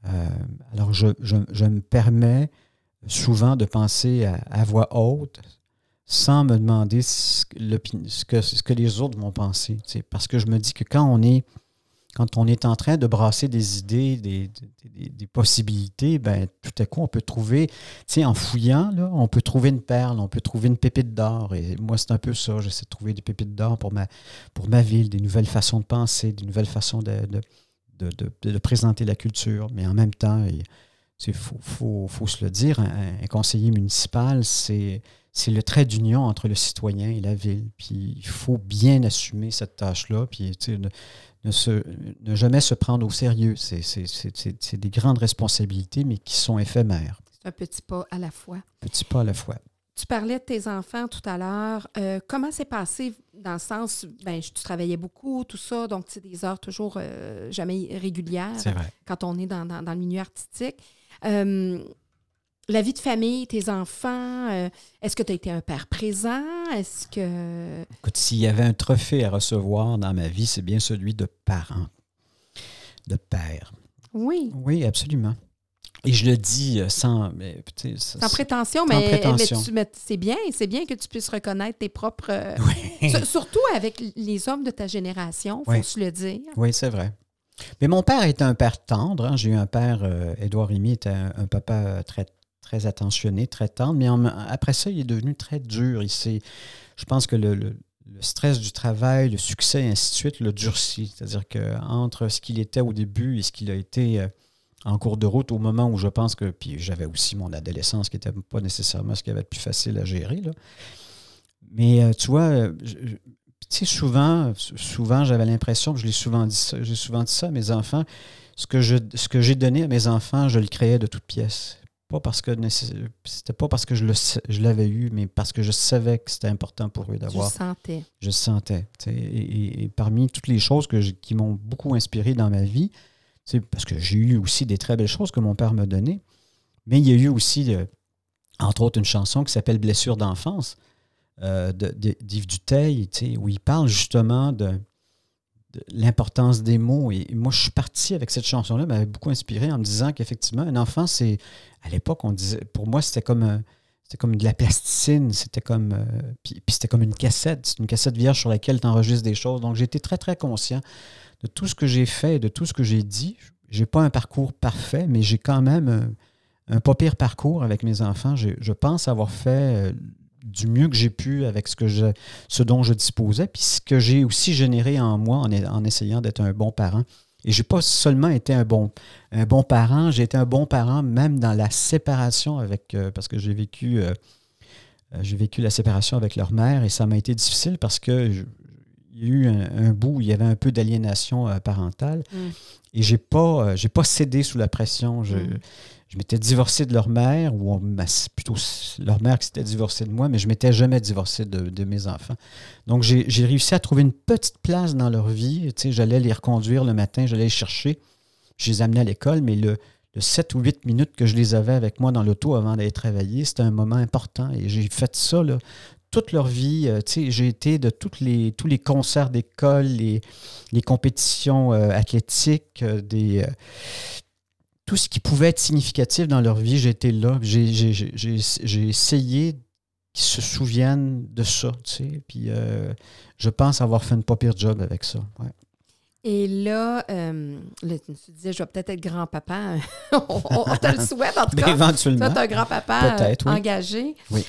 Euh, alors, je, me permets souvent de penser à, voix haute sans me demander ce que, ce que, les autres vont penser. Parce que je me dis que quand on est quand on est en train de brasser des idées, des, des, possibilités, ben, tout à coup, on peut trouver, tu sais, en fouillant, là, on peut trouver une perle, on peut trouver une pépite d'or. Et moi, c'est un peu ça. J'essaie de trouver des pépites d'or pour ma, pour ma ville, des nouvelles façons de penser, des nouvelles façons de, de, de, présenter la culture. Mais en même temps, il faut, faut, se le dire, un, conseiller municipal, c'est c'est le trait d'union entre le citoyen et la ville. Puis il faut bien assumer cette tâche-là. Puis ne, se, ne jamais se prendre au sérieux. C'est des grandes responsabilités, mais qui sont éphémères. C'est un petit pas à la fois. Petit pas à la fois. Tu parlais de tes enfants tout à l'heure. Euh, comment c'est passé dans le sens, ben, tu travaillais beaucoup, tout ça, donc c'est des heures toujours euh, jamais régulières quand on est dans, le milieu artistique. Euh, la vie de famille, tes enfants, euh, est-ce que tu as été un père présent? Est-ce que. Écoute, s'il y avait un trophée à recevoir dans ma vie, c'est bien celui de parent, de père. Oui. Oui, absolument. Et je le dis euh, sans, mais, sans prétention, mais, c'est bien, c'est bien que tu puisses reconnaître tes propres. Euh, oui. surtout avec les hommes de ta génération, il faut se le dire. Oui, c'est vrai. Mais mon père était un père tendre. Hein. J'ai eu un père, Édouard Rémy était un, papa très très attentionné, très tendre, mais après ça, il est devenu très dur. Il je pense que le, stress du travail, le succès, et ainsi de suite, le durci. C'est-à-dire qu'entre ce qu'il était au début et ce qu'il a été euh, en cours de route, au moment où je pense que. Puis j'avais aussi mon adolescence qui n'était pas nécessairement ce qui avait de plus facile à gérer. Mais euh, tu vois, euh, souvent, souvent j'avais l'impression, je l'ai souvent dit ça, j'ai souvent dit ça à mes enfants, ce que j'ai donné à mes enfants, je le créais de toutes pièces pas parce que c'était pas parce que je, le, je l'avais eu, mais parce que je savais que c'était important pour eux d'avoir. Je sentais. Je sentais. Et, parmi toutes les choses que qui m'ont beaucoup inspiré dans ma vie, c'est parce que j'ai eu aussi des très belles choses que mon père m'a données, mais il y a eu aussi, euh, entre autres, une chanson qui s'appelle Blessure d'enfance euh, d'Yves Duteil, où il parle justement de, l'importance des mots. Et moi, je suis parti avec cette chanson-là, m'avait beaucoup inspiré en me disant qu'effectivement, un enfant, c'est. À l'époque, on disait. Pour moi, c'était comme. c'était comme de la plasticine, c'était comme. Euh, puis, c'était comme une cassette, c'est une cassette vierge sur laquelle tu enregistres des choses. Donc, j'étais très, très conscient de tout ce que j'ai fait, de tout ce que j'ai dit. J'ai pas un parcours parfait, mais j'ai quand même un, pas pire parcours avec mes enfants. Je pense avoir fait euh, du mieux que j'ai pu avec ce, que je, ce dont je disposais, puis ce que j'ai aussi généré en moi en, en essayant d'être un bon parent. Et je n'ai pas seulement été un bon, un bon parent, j'ai été un bon parent même dans la séparation avec, euh, parce que j'ai vécu, euh, euh, j'ai vécu la séparation avec leur mère et ça m'a été difficile parce que il y a eu un, bout où il y avait un peu d'aliénation parentale mm. et j'ai pas, j'ai pas cédé sous la pression. Je, mm je m'étais divorcé de leur mère, ou plutôt leur mère qui s'était divorcée de moi, mais je m'étais jamais divorcé de, mes enfants. Donc, j'ai réussi à trouver une petite place dans leur vie. Tu sais, j'allais les reconduire le matin, j'allais les chercher. Je les amenais à l'école, mais le, 7 ou 8 minutes que je les avais avec moi dans l'auto avant d'aller travailler, c'était un moment important. Et j'ai fait ça là, toute leur vie. Euh, j'ai été de toutes les, tous les concerts d'école, les, les compétitions euh, athlétiques, euh, des tout ce qui pouvait être significatif dans leur vie, j'étais là. J'ai essayé qu'ils se souviennent de ça, tu sais. Puis euh, je pense avoir fait une pas pire job avec ça. Et là, euh, tu disais, je vais peut-être être grand-papa. on, te le souhaite, en tout cas. Éventuellement. Tu un grand-papa euh, engagé. Oui.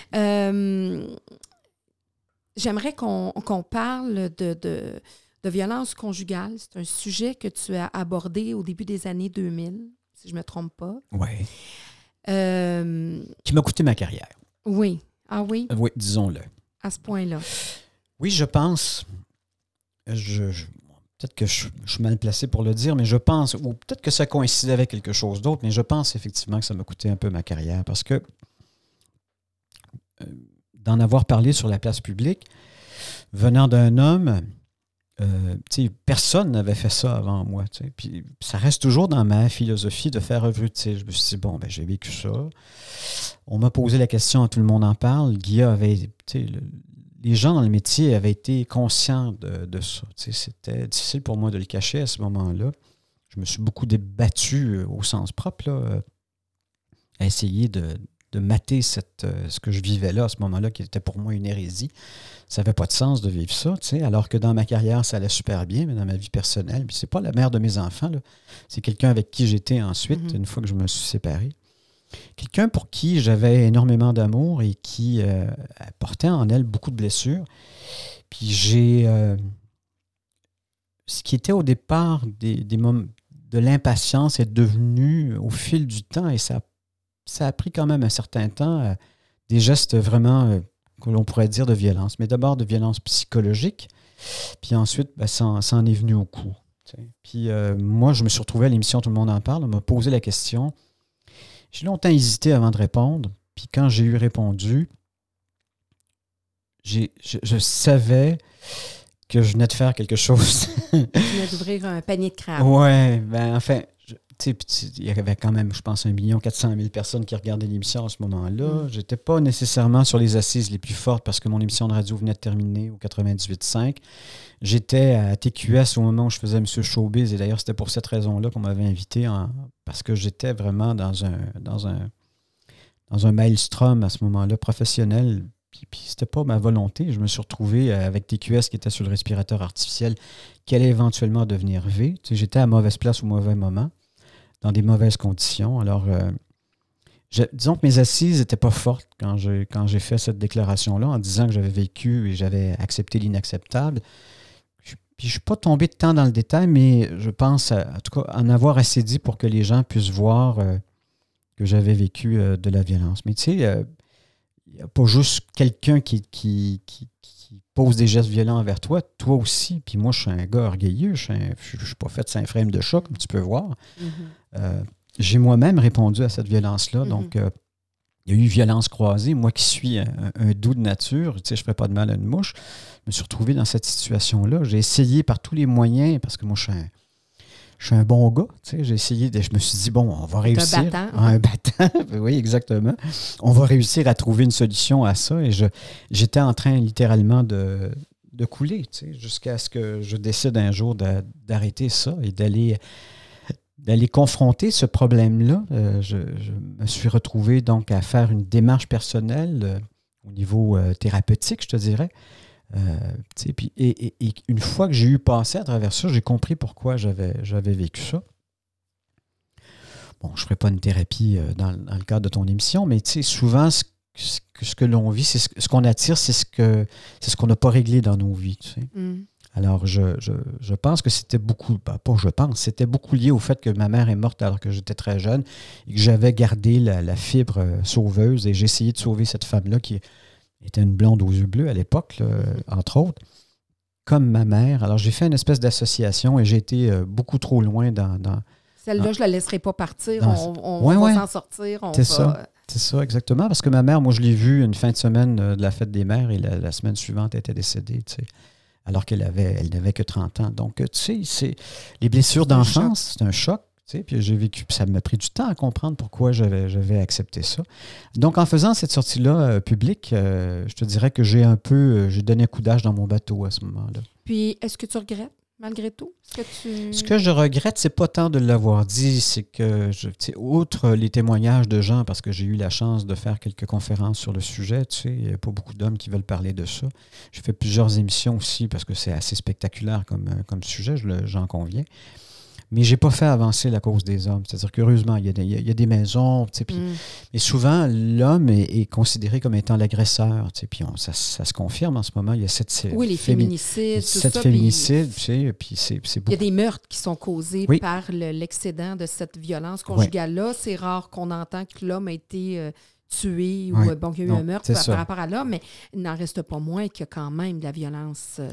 J'aimerais qu'on parle de, de, de violence conjugale. C'est un sujet que tu as abordé au début des années 2000 si je ne me trompe pas. Oui. Euh, qui m'a coûté ma carrière. Oui. Ah oui? Oui, disons-le. À ce point-là. Oui, je pense. Je, peut-être que je, suis mal placé pour le dire, mais je pense, ou peut-être que ça coïncidait avec quelque chose d'autre, mais je pense effectivement que ça m'a coûté un peu ma carrière parce que euh, d'en avoir parlé sur la place publique, venant d'un homme euh, personne n'avait fait ça avant moi. Puis ça reste toujours dans ma philosophie de faire œuvre utile. Je me suis dit, bon, ben, j'ai vécu ça. On m'a posé la question, tout le monde en parle. Guilla avait. les gens dans le métier avaient été conscients de, ça. C'était difficile pour moi de le cacher à ce moment-là. Je me suis beaucoup débattu euh, au sens propre, là, à essayer de, de mater cette, euh, ce que je vivais là à ce moment-là, qui était pour moi une hérésie. Ça n'avait pas de sens de vivre ça, tu sais, alors que dans ma carrière, ça allait super bien, mais dans ma vie personnelle, puis c'est pas la mère de mes enfants, c'est quelqu'un avec qui j'étais ensuite, mm-hmm. une fois que je me suis séparé. Quelqu'un pour qui j'avais énormément d'amour et qui euh, portait en elle beaucoup de blessures. Puis j'ai. Euh, ce qui était au départ des, des moments de l'impatience est devenu, au fil du temps, et ça, ça a pris quand même un certain temps, euh, des gestes vraiment que l'on pourrait dire de violence. Mais d'abord de violence psychologique, puis ensuite, ben, ça, en est venu au coup. Puis moi, je me suis retrouvé à l'émission Tout le monde en parle. On m'a posé la question j'ai longtemps hésité avant de répondre. Puis quand j'ai eu répondu, je, je, savais que je venais de faire quelque chose. tu venais d'ouvrir un panier de crabes. Ouais, ben enfin, il y avait quand même, je pense, 1 million 400 000 personnes qui regardaient l'émission à ce moment-là. Mm. J'étais pas nécessairement sur les assises les plus fortes parce que mon émission de radio venait de terminer au 98.5. J'étais à TQS au moment où je faisais M. Showbiz et d'ailleurs, c'était pour cette raison-là qu'on m'avait invité parce que j'étais vraiment dans un, dans un, dans un maelstrom à ce moment-là professionnel. Puis, puis c'était pas ma volonté. Je me suis retrouvé avec TQS qui était sur le respirateur artificiel qui allait éventuellement devenir V. j'étais à mauvaise place au mauvais moment dans des mauvaises conditions. Alors, euh, disons que mes assises n'étaient pas fortes quand j'ai, fait cette déclaration-là en disant que j'avais vécu et j'avais accepté l'inacceptable. Puis je ne suis pas tombé de temps dans le détail, mais je pense, en avoir assez dit pour que les gens puissent voir euh, que j'avais vécu euh, de la violence. Mais tu sais, il n'y a pas juste quelqu'un qui, qui, pose des gestes violents envers toi, toi aussi. Puis moi, je suis un gars orgueilleux, je ne suis, pas fait de frame de choc, comme tu peux voir. Mm-hmm. Euh, j'ai moi-même répondu à cette violence-là. Mm-hmm. Donc, euh, il y a eu violence croisée. Moi qui suis un, doux de nature, tu sais, je ne ferais pas de mal à une mouche, je me suis retrouvé dans cette situation-là. J'ai essayé par tous les moyens, parce que moi, je suis un, je suis un bon gars. Tu sais, j'ai essayé, de, je me suis dit, bon, on va réussir. Un battant. Un battant, oui, exactement. On va réussir à trouver une solution à ça. Et je, j'étais en train littéralement de, de couler, tu sais, jusqu'à ce que je décide un jour d'arrêter ça et d'aller d'aller confronter ce problème-là. Euh, je, me suis retrouvé donc à faire une démarche personnelle euh, au niveau euh, thérapeutique, je te dirais. Puis, et, une fois que j'ai eu passé à travers ça, j'ai compris pourquoi j'avais, j'avais vécu ça. Bon, je ne ferai pas une thérapie dans, le cadre de ton émission, mais souvent, ce, ce, que l'on vit, c'est ce, qu'on attire, c'est ce, que, c'est ce qu'on n'a pas réglé dans nos vies. Mm. Alors, je, pense que c'était beaucoup, bah, pas je pense, c'était beaucoup lié au fait que ma mère est morte alors que j'étais très jeune et que j'avais gardé la, fibre euh, sauveuse et j'ai essayé de sauver cette femme-là qui était une blonde aux yeux bleus à l'époque, entre autres, comme ma mère. Alors, j'ai fait une espèce d'association et j'ai été euh, beaucoup trop loin dans. Celle-là, je ne la laisserai pas partir. on, va s'en sortir. C'est ça. C'est ça, exactement. Parce que ma mère, moi, je l'ai vue une fin de semaine euh, de la fête des mères et la, la semaine suivante, elle était décédée. Tu sais alors qu'elle avait, elle n'avait que 30 ans. Donc, tu sais, c'est les blessures d'enfance, c'est un choc. Puis j'ai vécu, ça m'a pris du temps à comprendre pourquoi j'avais accepté ça. Donc, en faisant cette sortie-là euh, publique, euh, je te dirais que j'ai un peu, euh, j'ai donné un coup d'âge dans mon bateau à ce moment-là. Puis, est-ce que tu regrettes malgré tout? Ce que, Ce que je regrette, c'est pas tant de l'avoir dit, c'est que, je, outre les témoignages de gens, parce que j'ai eu la chance de faire quelques conférences sur le sujet, tu sais, il n'y a pas beaucoup d'hommes qui veulent parler de ça. J'ai fait plusieurs émissions aussi, parce que c'est assez spectaculaire comme, comme sujet, j'en conviens mais j'ai pas fait avancer la cause des hommes. C'est-à-dire qu'heureusement, il, il, y a des maisons, puis, mm. mais souvent, l'homme est, considéré comme étant l'agresseur. Puis ça, ça, se confirme en ce moment. Il y a cette Oui, les féminicides, tout ça. féminicides, tu sais, puis c'est Il y a des meurtres qui sont causés par l'excédent de cette violence conjugale-là. C'est rare qu'on entend que l'homme a été... Euh, tué ou bon, qu'il y a eu un meurtre par, rapport à l'homme, mais il n'en reste pas moins qu'il y a quand même de la violence euh,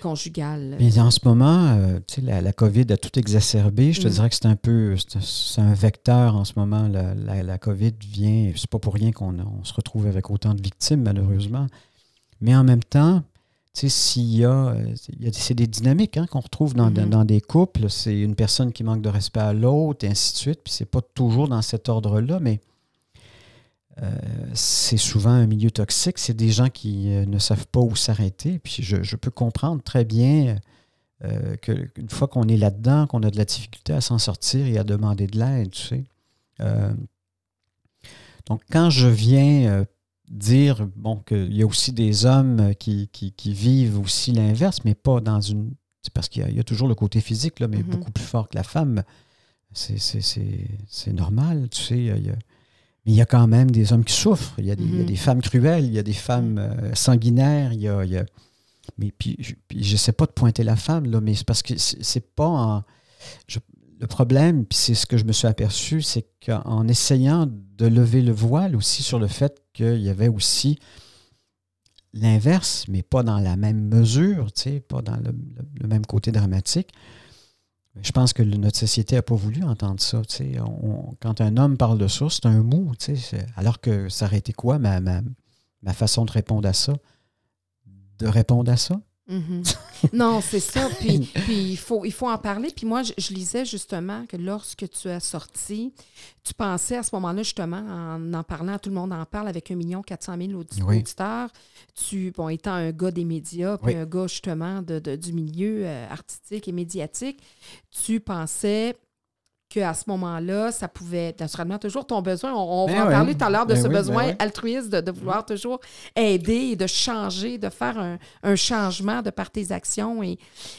conjugale. Mais en ce moment, euh, tu sais, la, la, COVID a tout exacerbé. Je te mm. dirais que c'est un peu, c'est un vecteur en ce moment. La, la, COVID vient, c'est pas pour rien qu'on se retrouve avec autant de victimes, malheureusement. Mais en même temps, tu sais, s'il y a, c'est des dynamiques hein, qu'on retrouve dans, mm-hmm. dans, des couples. C'est une personne qui manque de respect à l'autre, et ainsi de suite. Puis c'est pas toujours dans cet ordre-là, mais euh, c'est souvent un milieu toxique. C'est des gens qui euh, ne savent pas où s'arrêter. Puis je, peux comprendre très bien euh, qu'une fois qu'on est là-dedans, qu'on a de la difficulté à s'en sortir et à demander de l'aide, tu sais. Donc, quand je viens dire bon, qu'il y a aussi des hommes qui, qui, qui vivent aussi l'inverse, mais pas dans une. C'est parce qu'il y, a toujours le côté physique, là, mais Mhm. beaucoup plus fort que la femme. C'est, normal, tu sais. il y a- mais il y a quand même des hommes qui souffrent. Il y a des, il y a Mhm. des femmes cruelles, il y a des femmes euh, sanguinaires, il y a. il y a- mais puis, je- puis j'essaie pas de pointer la femme, là, mais c'est parce que c'est, pas en. je- le problème, puis c'est ce que je me suis aperçu, c'est qu'en essayant de lever le voile aussi sur le fait qu'il y avait aussi l'inverse, mais pas dans la même mesure, tu sais, pas dans le, le- le même côté dramatique. Je pense que notre société n'a pas voulu entendre ça. quand un homme parle de ça, c'est un c'est- Alors que ça aurait été quoi ma, ma, ma façon de répondre à ça? De répondre à ça? Mhm. non, c'est ça. Puis, puis il, faut, il faut en parler. Puis moi, je, je lisais justement que lorsque tu as sorti, tu pensais à ce moment-là, justement, en en parlant, tout le monde en parle avec 1 400 000 audi- Oui. auditeurs. Tu, bon, étant un gars des médias, puis Oui. un gars justement de, de- du milieu euh, artistique et médiatique, tu pensais qu'à ce moment-là, ça pouvait, naturellement, toujours ton besoin, on, on Ben va en oui. parler tout à l'heure de Ben ce oui, ben besoin altruiste de, de vouloir toujours aider et de changer, de faire un, un changement de par tes actions. Et,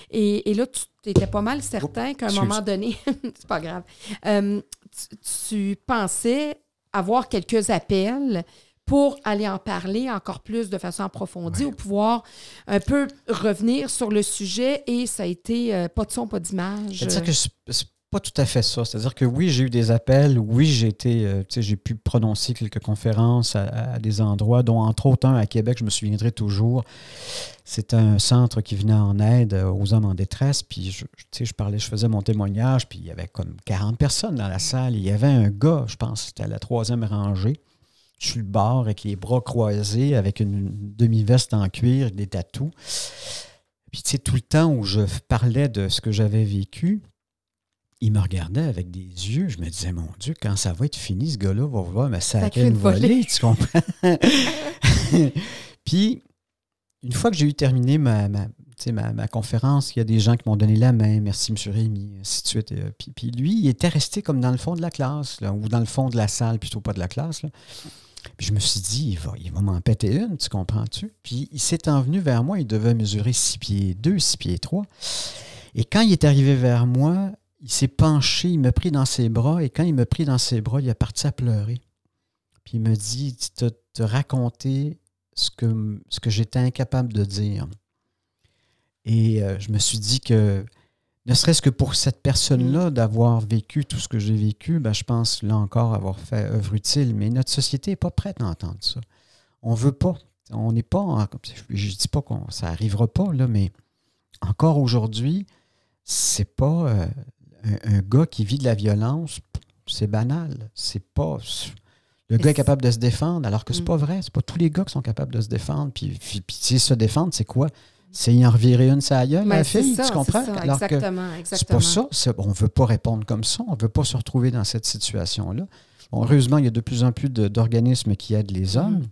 et, et là, tu étais pas mal certain qu'à un excuse. moment donné, c'est pas grave, euh, tu, tu pensais avoir quelques appels pour aller en parler encore plus de façon approfondie ou pouvoir un peu revenir sur le sujet et ça a été euh, pas de son, pas d'image. C'est-à-dire que c'est pas tout à fait ça. C'est-à-dire que oui, j'ai eu des appels, oui, j'ai été, euh, j'ai pu prononcer quelques conférences à, des endroits, dont entre autres un à Québec, je me souviendrai toujours. C'est un centre qui venait en aide euh, aux hommes en détresse. Puis, je, je parlais, je faisais mon témoignage, puis il y avait comme 40 personnes dans la salle. Il y avait un gars, je pense, c'était à la troisième rangée, sur le bord, avec les bras croisés, avec une demi-veste en cuir, des tatous. Puis, tu sais, tout le temps où je parlais de ce que j'avais vécu, il me regardait avec des yeux. Je me disais, mon Dieu, quand ça va être fini, ce gars-là va vouloir me sacrer Sacrer une une volée. volée, tu comprends? Puis, une fois que j'ai eu terminé ma, ma, ma, ma conférence, il y a des gens qui m'ont donné la main, merci M. Rémy, ainsi de suite. Euh, Puis, puis lui, il était resté comme dans le fond de la classe, là, ou dans le fond de la salle, plutôt pas de la classe. là. Puis je me suis dit, il va, il va m'en péter une, tu comprends-tu? Puis il s'est envenu vers moi, il devait mesurer 6 pieds 2, 6 pieds 3. Et quand il est arrivé vers moi, il s'est penché, il m'a pris dans ses bras, et quand il m'a pris dans ses bras, il est parti à pleurer. Puis il me dit, tu te, te raconter ce que, ce que j'étais incapable de dire. Et euh, je me suis dit que, ne serait-ce que pour cette personne-là, d'avoir vécu tout ce que j'ai vécu, ben, je pense, là encore, avoir fait œuvre utile. Mais notre société n'est pas prête à entendre ça. On ne veut pas. On n'est pas. je ne dis pas que ça n'arrivera pas, là, mais encore aujourd'hui, c'est pas euh, un, un gars qui vit de la violence, c'est banal. C'est pas. Le gars est capable de se défendre, alors que c'est Mm. pas vrai. C'est pas tous les gars qui sont capables de se défendre. Puis, puis, puis sais, se défendre, c'est quoi? C'est y en revirer une sa gueule, Mais la fille, ça, tu comprends? ça, alors que exactement, c'est exactement. pas ça. on ne veut pas répondre comme ça. On ne veut pas se retrouver dans cette situation-là. Bon, heureusement, il y a de plus en plus d'organismes qui aident les hommes. Mhm.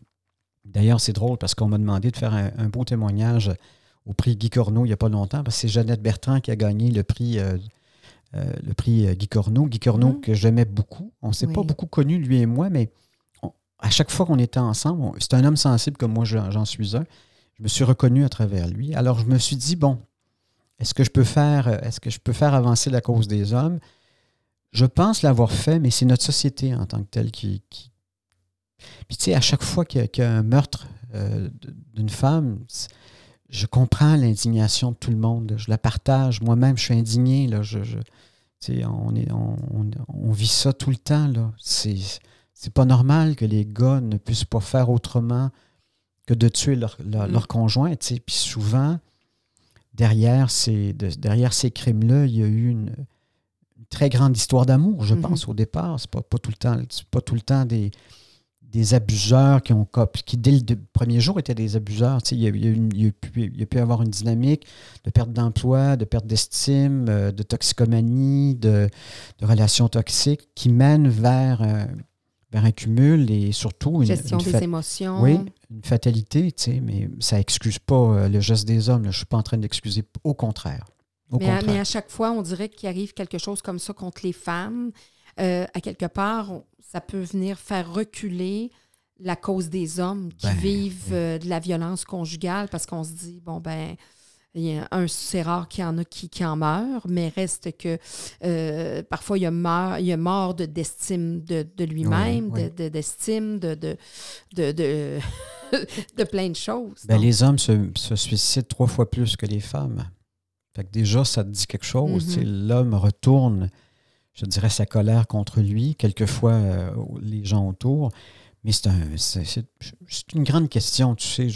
D'ailleurs, c'est drôle parce qu'on m'a demandé de faire un, un beau témoignage au prix Guy Corneau il n'y a pas longtemps, parce que c'est Jeannette Bertrand qui a gagné le prix, euh, euh, le prix euh, Guy Corneau. Guy Corneau, Mhm. que j'aimais beaucoup. On ne s'est pas beaucoup connus, lui et moi, mais on- à chaque fois qu'on était ensemble, c'est un homme sensible comme moi, j'en suis un. Je me suis reconnu à travers lui. Alors, je me suis dit, bon, est-ce que je peux faire, euh, est-ce que je peux faire avancer la cause des hommes? Je pense l'avoir fait, mais c'est notre société en tant que telle qui. qui- Puis, tu sais, à chaque fois qu'il y, a- qu'il y a un meurtre euh, d'une femme, je comprends l'indignation de tout le monde. Je la partage. Moi-même, je suis indigné. Là. Je, je- tu sais, on, est, on, on- on vit ça tout le temps. Là. C'est, c'est pas normal que les gars ne puissent pas faire autrement que de tuer leur, leur, Mm. leur conjoint. Puis souvent, derrière ces, de- derrière ces crimes-là, il y a eu une, une très grande histoire d'amour, je Mhm. pense, au départ. C'est pas, pas tout le temps, c'est pas tout le temps des, des abuseurs qui ont qui dès le premier jour étaient des abuseurs. Tu sais, il, y a, y a une- il y a pu, y a pu avoir une dynamique de perte d'emploi, de perte d'estime, euh, de toxicomanie, de, de relations toxiques qui mènent vers, euh, vers un cumul et surtout une, Gestion une des émotions. oui, une fatalité, tu sais, mais ça excuse pas euh, le geste des hommes. là. Je suis pas en train d'excuser. Au contraire. Au Mais à, contraire. mais à chaque fois, on dirait qu'il arrive quelque chose comme ça contre les femmes. Euh, à quelque part, ça peut venir faire reculer la cause des hommes qui Ben, vivent euh, de la violence conjugale parce qu'on se dit, bon, ben, il y a un, c'est rare qu'il y en a qui, qui en meurent, mais reste que euh, parfois il y a mort, il y a mort de, d'estime de, de lui-même, Oui, oui. de- de- d'estime, de, de, de, de, plein de choses. Ben, les hommes se, se suicident trois fois plus que les femmes. Fait que déjà, ça te dit quelque chose. Mhm. sais, L'homme retourne, je dirais, sa colère contre lui, quelquefois euh, les gens autour. Mais c'est un, une grande question, tu sais.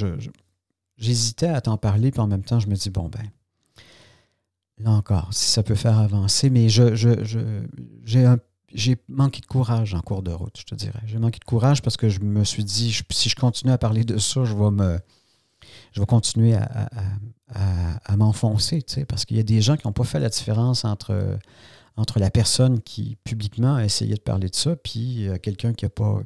J'hésitais à t'en parler, puis en même temps, je me dis, bon, ben, là encore, si ça peut faire avancer, mais je, j'ai, manqué de courage en cours de route, je te dirais. J'ai manqué de courage parce que je me suis dit, si je continue à parler de ça, je vais me je vais continuer à m'enfoncer, tu sais, parce qu'il y a des gens qui n'ont pas fait la différence entre, entre la personne qui publiquement a essayé de parler de ça, puis euh, quelqu'un qui n'a pas,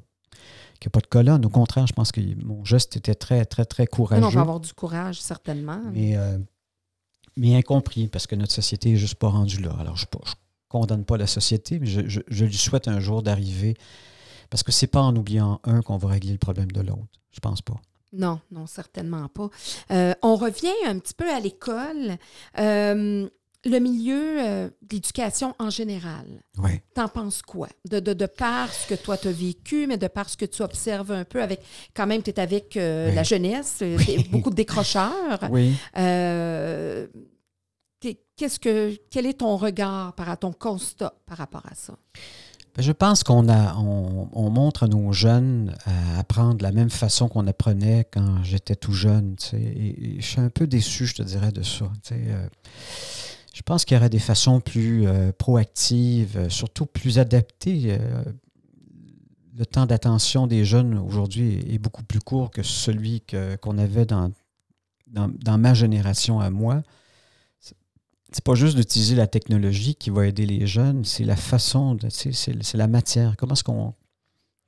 qui a pas de colonne. Au contraire, je pense que mon geste était très, très, très on courageux, va avoir du courage, certainement. mais, euh, mais incompris, parce que notre société n'est juste pas rendue là. Alors, je ne condamne pas la société, mais je, je- je lui souhaite un jour d'arriver, parce que c'est pas en oubliant un qu'on va régler le problème de l'autre. Je pense pas. Non, non, certainement pas. Euh, on revient un petit peu à l'école. Euh, le milieu euh, de l'éducation en général, Oui. t'en penses quoi? De, de, de par ce que toi, tu as vécu, mais de par ce que tu observes un peu avec... Quand même, tu es avec euh, Oui. la jeunesse, euh, Oui. beaucoup de décrocheurs. Oui. Euh, qu'est-ce que, quel est ton regard, par, à ton constat par rapport à ça? Ben, Je pense qu'on a, on, on montre à nos jeunes à apprendre de la même façon qu'on apprenait quand j'étais tout jeune. tu sais. Et, et je suis un peu déçu, je te dirais, de ça. tu sais. Je pense qu'il y aurait des façons plus euh, proactives, euh, surtout plus adaptées. euh, le temps d'attention des jeunes aujourd'hui est, beaucoup plus court que celui qu'on avait dans, dans, ma génération à moi c'est pas juste d'utiliser la technologie qui va aider les jeunes, c'est la façon, c'est, la matière. Comment est-ce qu'on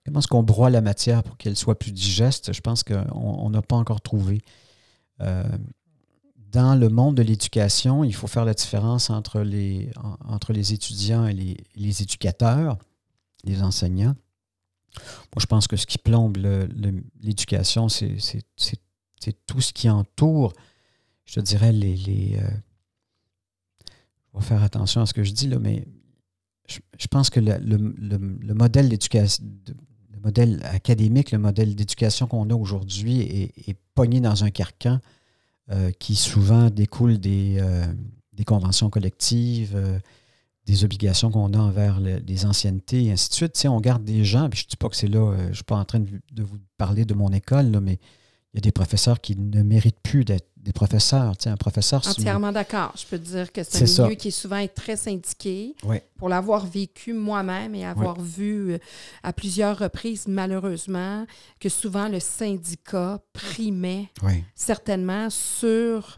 est-ce broie la matière pour qu'elle soit plus digeste? Je pense qu'on on n'a pas encore trouvé. Dans le monde de l'éducation, il faut faire la différence entre les, en- entre les étudiants et les, les éducateurs, les enseignants. Moi, je pense que ce qui plombe l'éducation, c'est, tout ce qui entoure, je te dirais, les, les, euh, faire attention à ce que je dis, là, mais je, je pense que le, le- le- le modèle d'éducation, modèle académique, le modèle d'éducation qu'on a aujourd'hui est, est pogné dans un carcan euh, qui souvent découle des, euh, conventions collectives, euh, des obligations qu'on a envers le- les anciennetés, et ainsi de suite. Tu sais, on garde des gens, puis je ne dis pas que c'est là, je ne suis pas en train de, vous parler de mon école, mais il y a des professeurs qui ne méritent plus d'être des professeurs. Tu sais, un professeur, Entièrement d'accord. Je peux te dire que c'est un ça. milieu qui est souvent très syndiqué. Oui. Pour l'avoir vécu moi-même et avoir vu euh, à plusieurs reprises, malheureusement, que souvent le syndicat primait Oui. certainement sur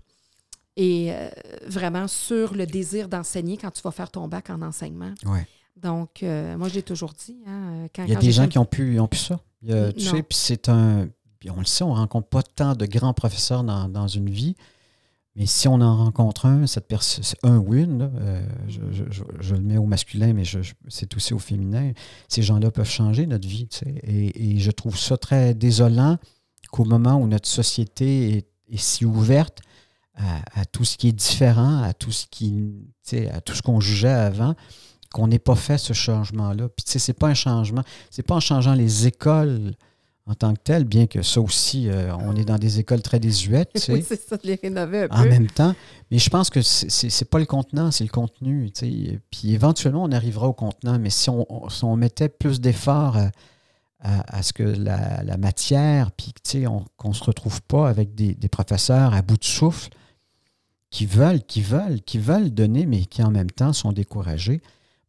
et euh, vraiment sur le désir d'enseigner quand tu vas faire ton bac en enseignement. Oui. Donc, euh, moi, j'ai toujours dit, hein, quand, Il y a quand des gens qui ont pu, ont pu ça. Il y a- tu Non. sais, puis c'est un. Puis on le sait, on ne rencontre pas tant de grands professeurs dans, une vie. Mais si on en rencontre un, cette personne, un là, euh, je, je- le mets au masculin, mais c'est aussi au féminin. Ces gens-là peuvent changer notre vie. Et, je trouve ça très désolant qu'au moment où notre société est, si ouverte à, à tout ce qui est différent, à tout ce qui, tu sais, à tout ce qu'on jugeait avant, qu'on n'ait pas fait ce changement-là. Puis tu sais, c'est pas un changement, c'est pas en changeant les écoles en tant que telles, bien que ça aussi, euh, on est dans des écoles très désuètes, tu sais, Oui, c'est ça, de les rénover un en peu. même temps. Mais je pense que c'est- c'est pas le contenant, c'est le contenu. tu sais. Puis éventuellement, on arrivera au contenant, mais si on, on- si on mettait plus d'efforts à, à- à ce que la, la matière, puis tu sais, on- qu'on ne se retrouve pas avec des, des professeurs à bout de souffle qui veulent, qui veulent, qui veulent donner, mais qui en même temps sont découragés,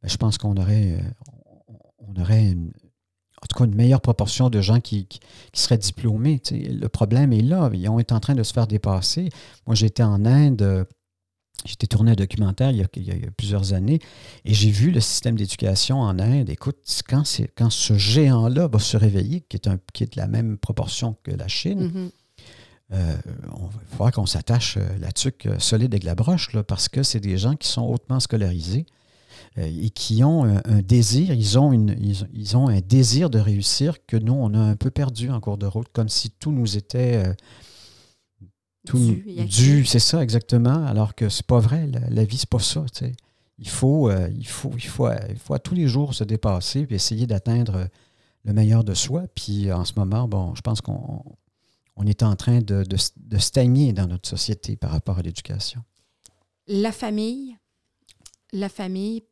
ben, je pense qu'on aurait, euh, on aurait une, en tout cas une meilleure proportion de gens qui, qui- qui seraient diplômés. Le problème est là. Ils ont été en train de se faire dépasser. Moi, j'étais en Inde, euh, j'étais tourné un documentaire il y a, il y plusieurs années, et j'ai vu le système d'éducation en Inde. Écoute, quand, c'est- quand ce géant-là va se réveiller, qui est, un, qui est de la même proportion que la Chine, Mhm. euh, on va faudra qu'on s'attache euh, la tuque euh, solide avec la broche, là, parce que c'est des gens qui sont hautement scolarisés. Et qui ont un, désir, ils ont, une, ils, ont un désir de réussir que nous, on a un peu perdu en cours de route, comme si tout nous était tout dû. c'est ça exactement, alors que c'est pas vrai, la, vie, c'est pas ça. Il faut, il, faut, il, faut, il faut à tous les jours se dépasser et essayer d'atteindre le meilleur de soi. Puis en ce moment, bon, je pense qu'on on est en train de, de, stagner dans notre société par rapport à l'éducation. La famille, la famille,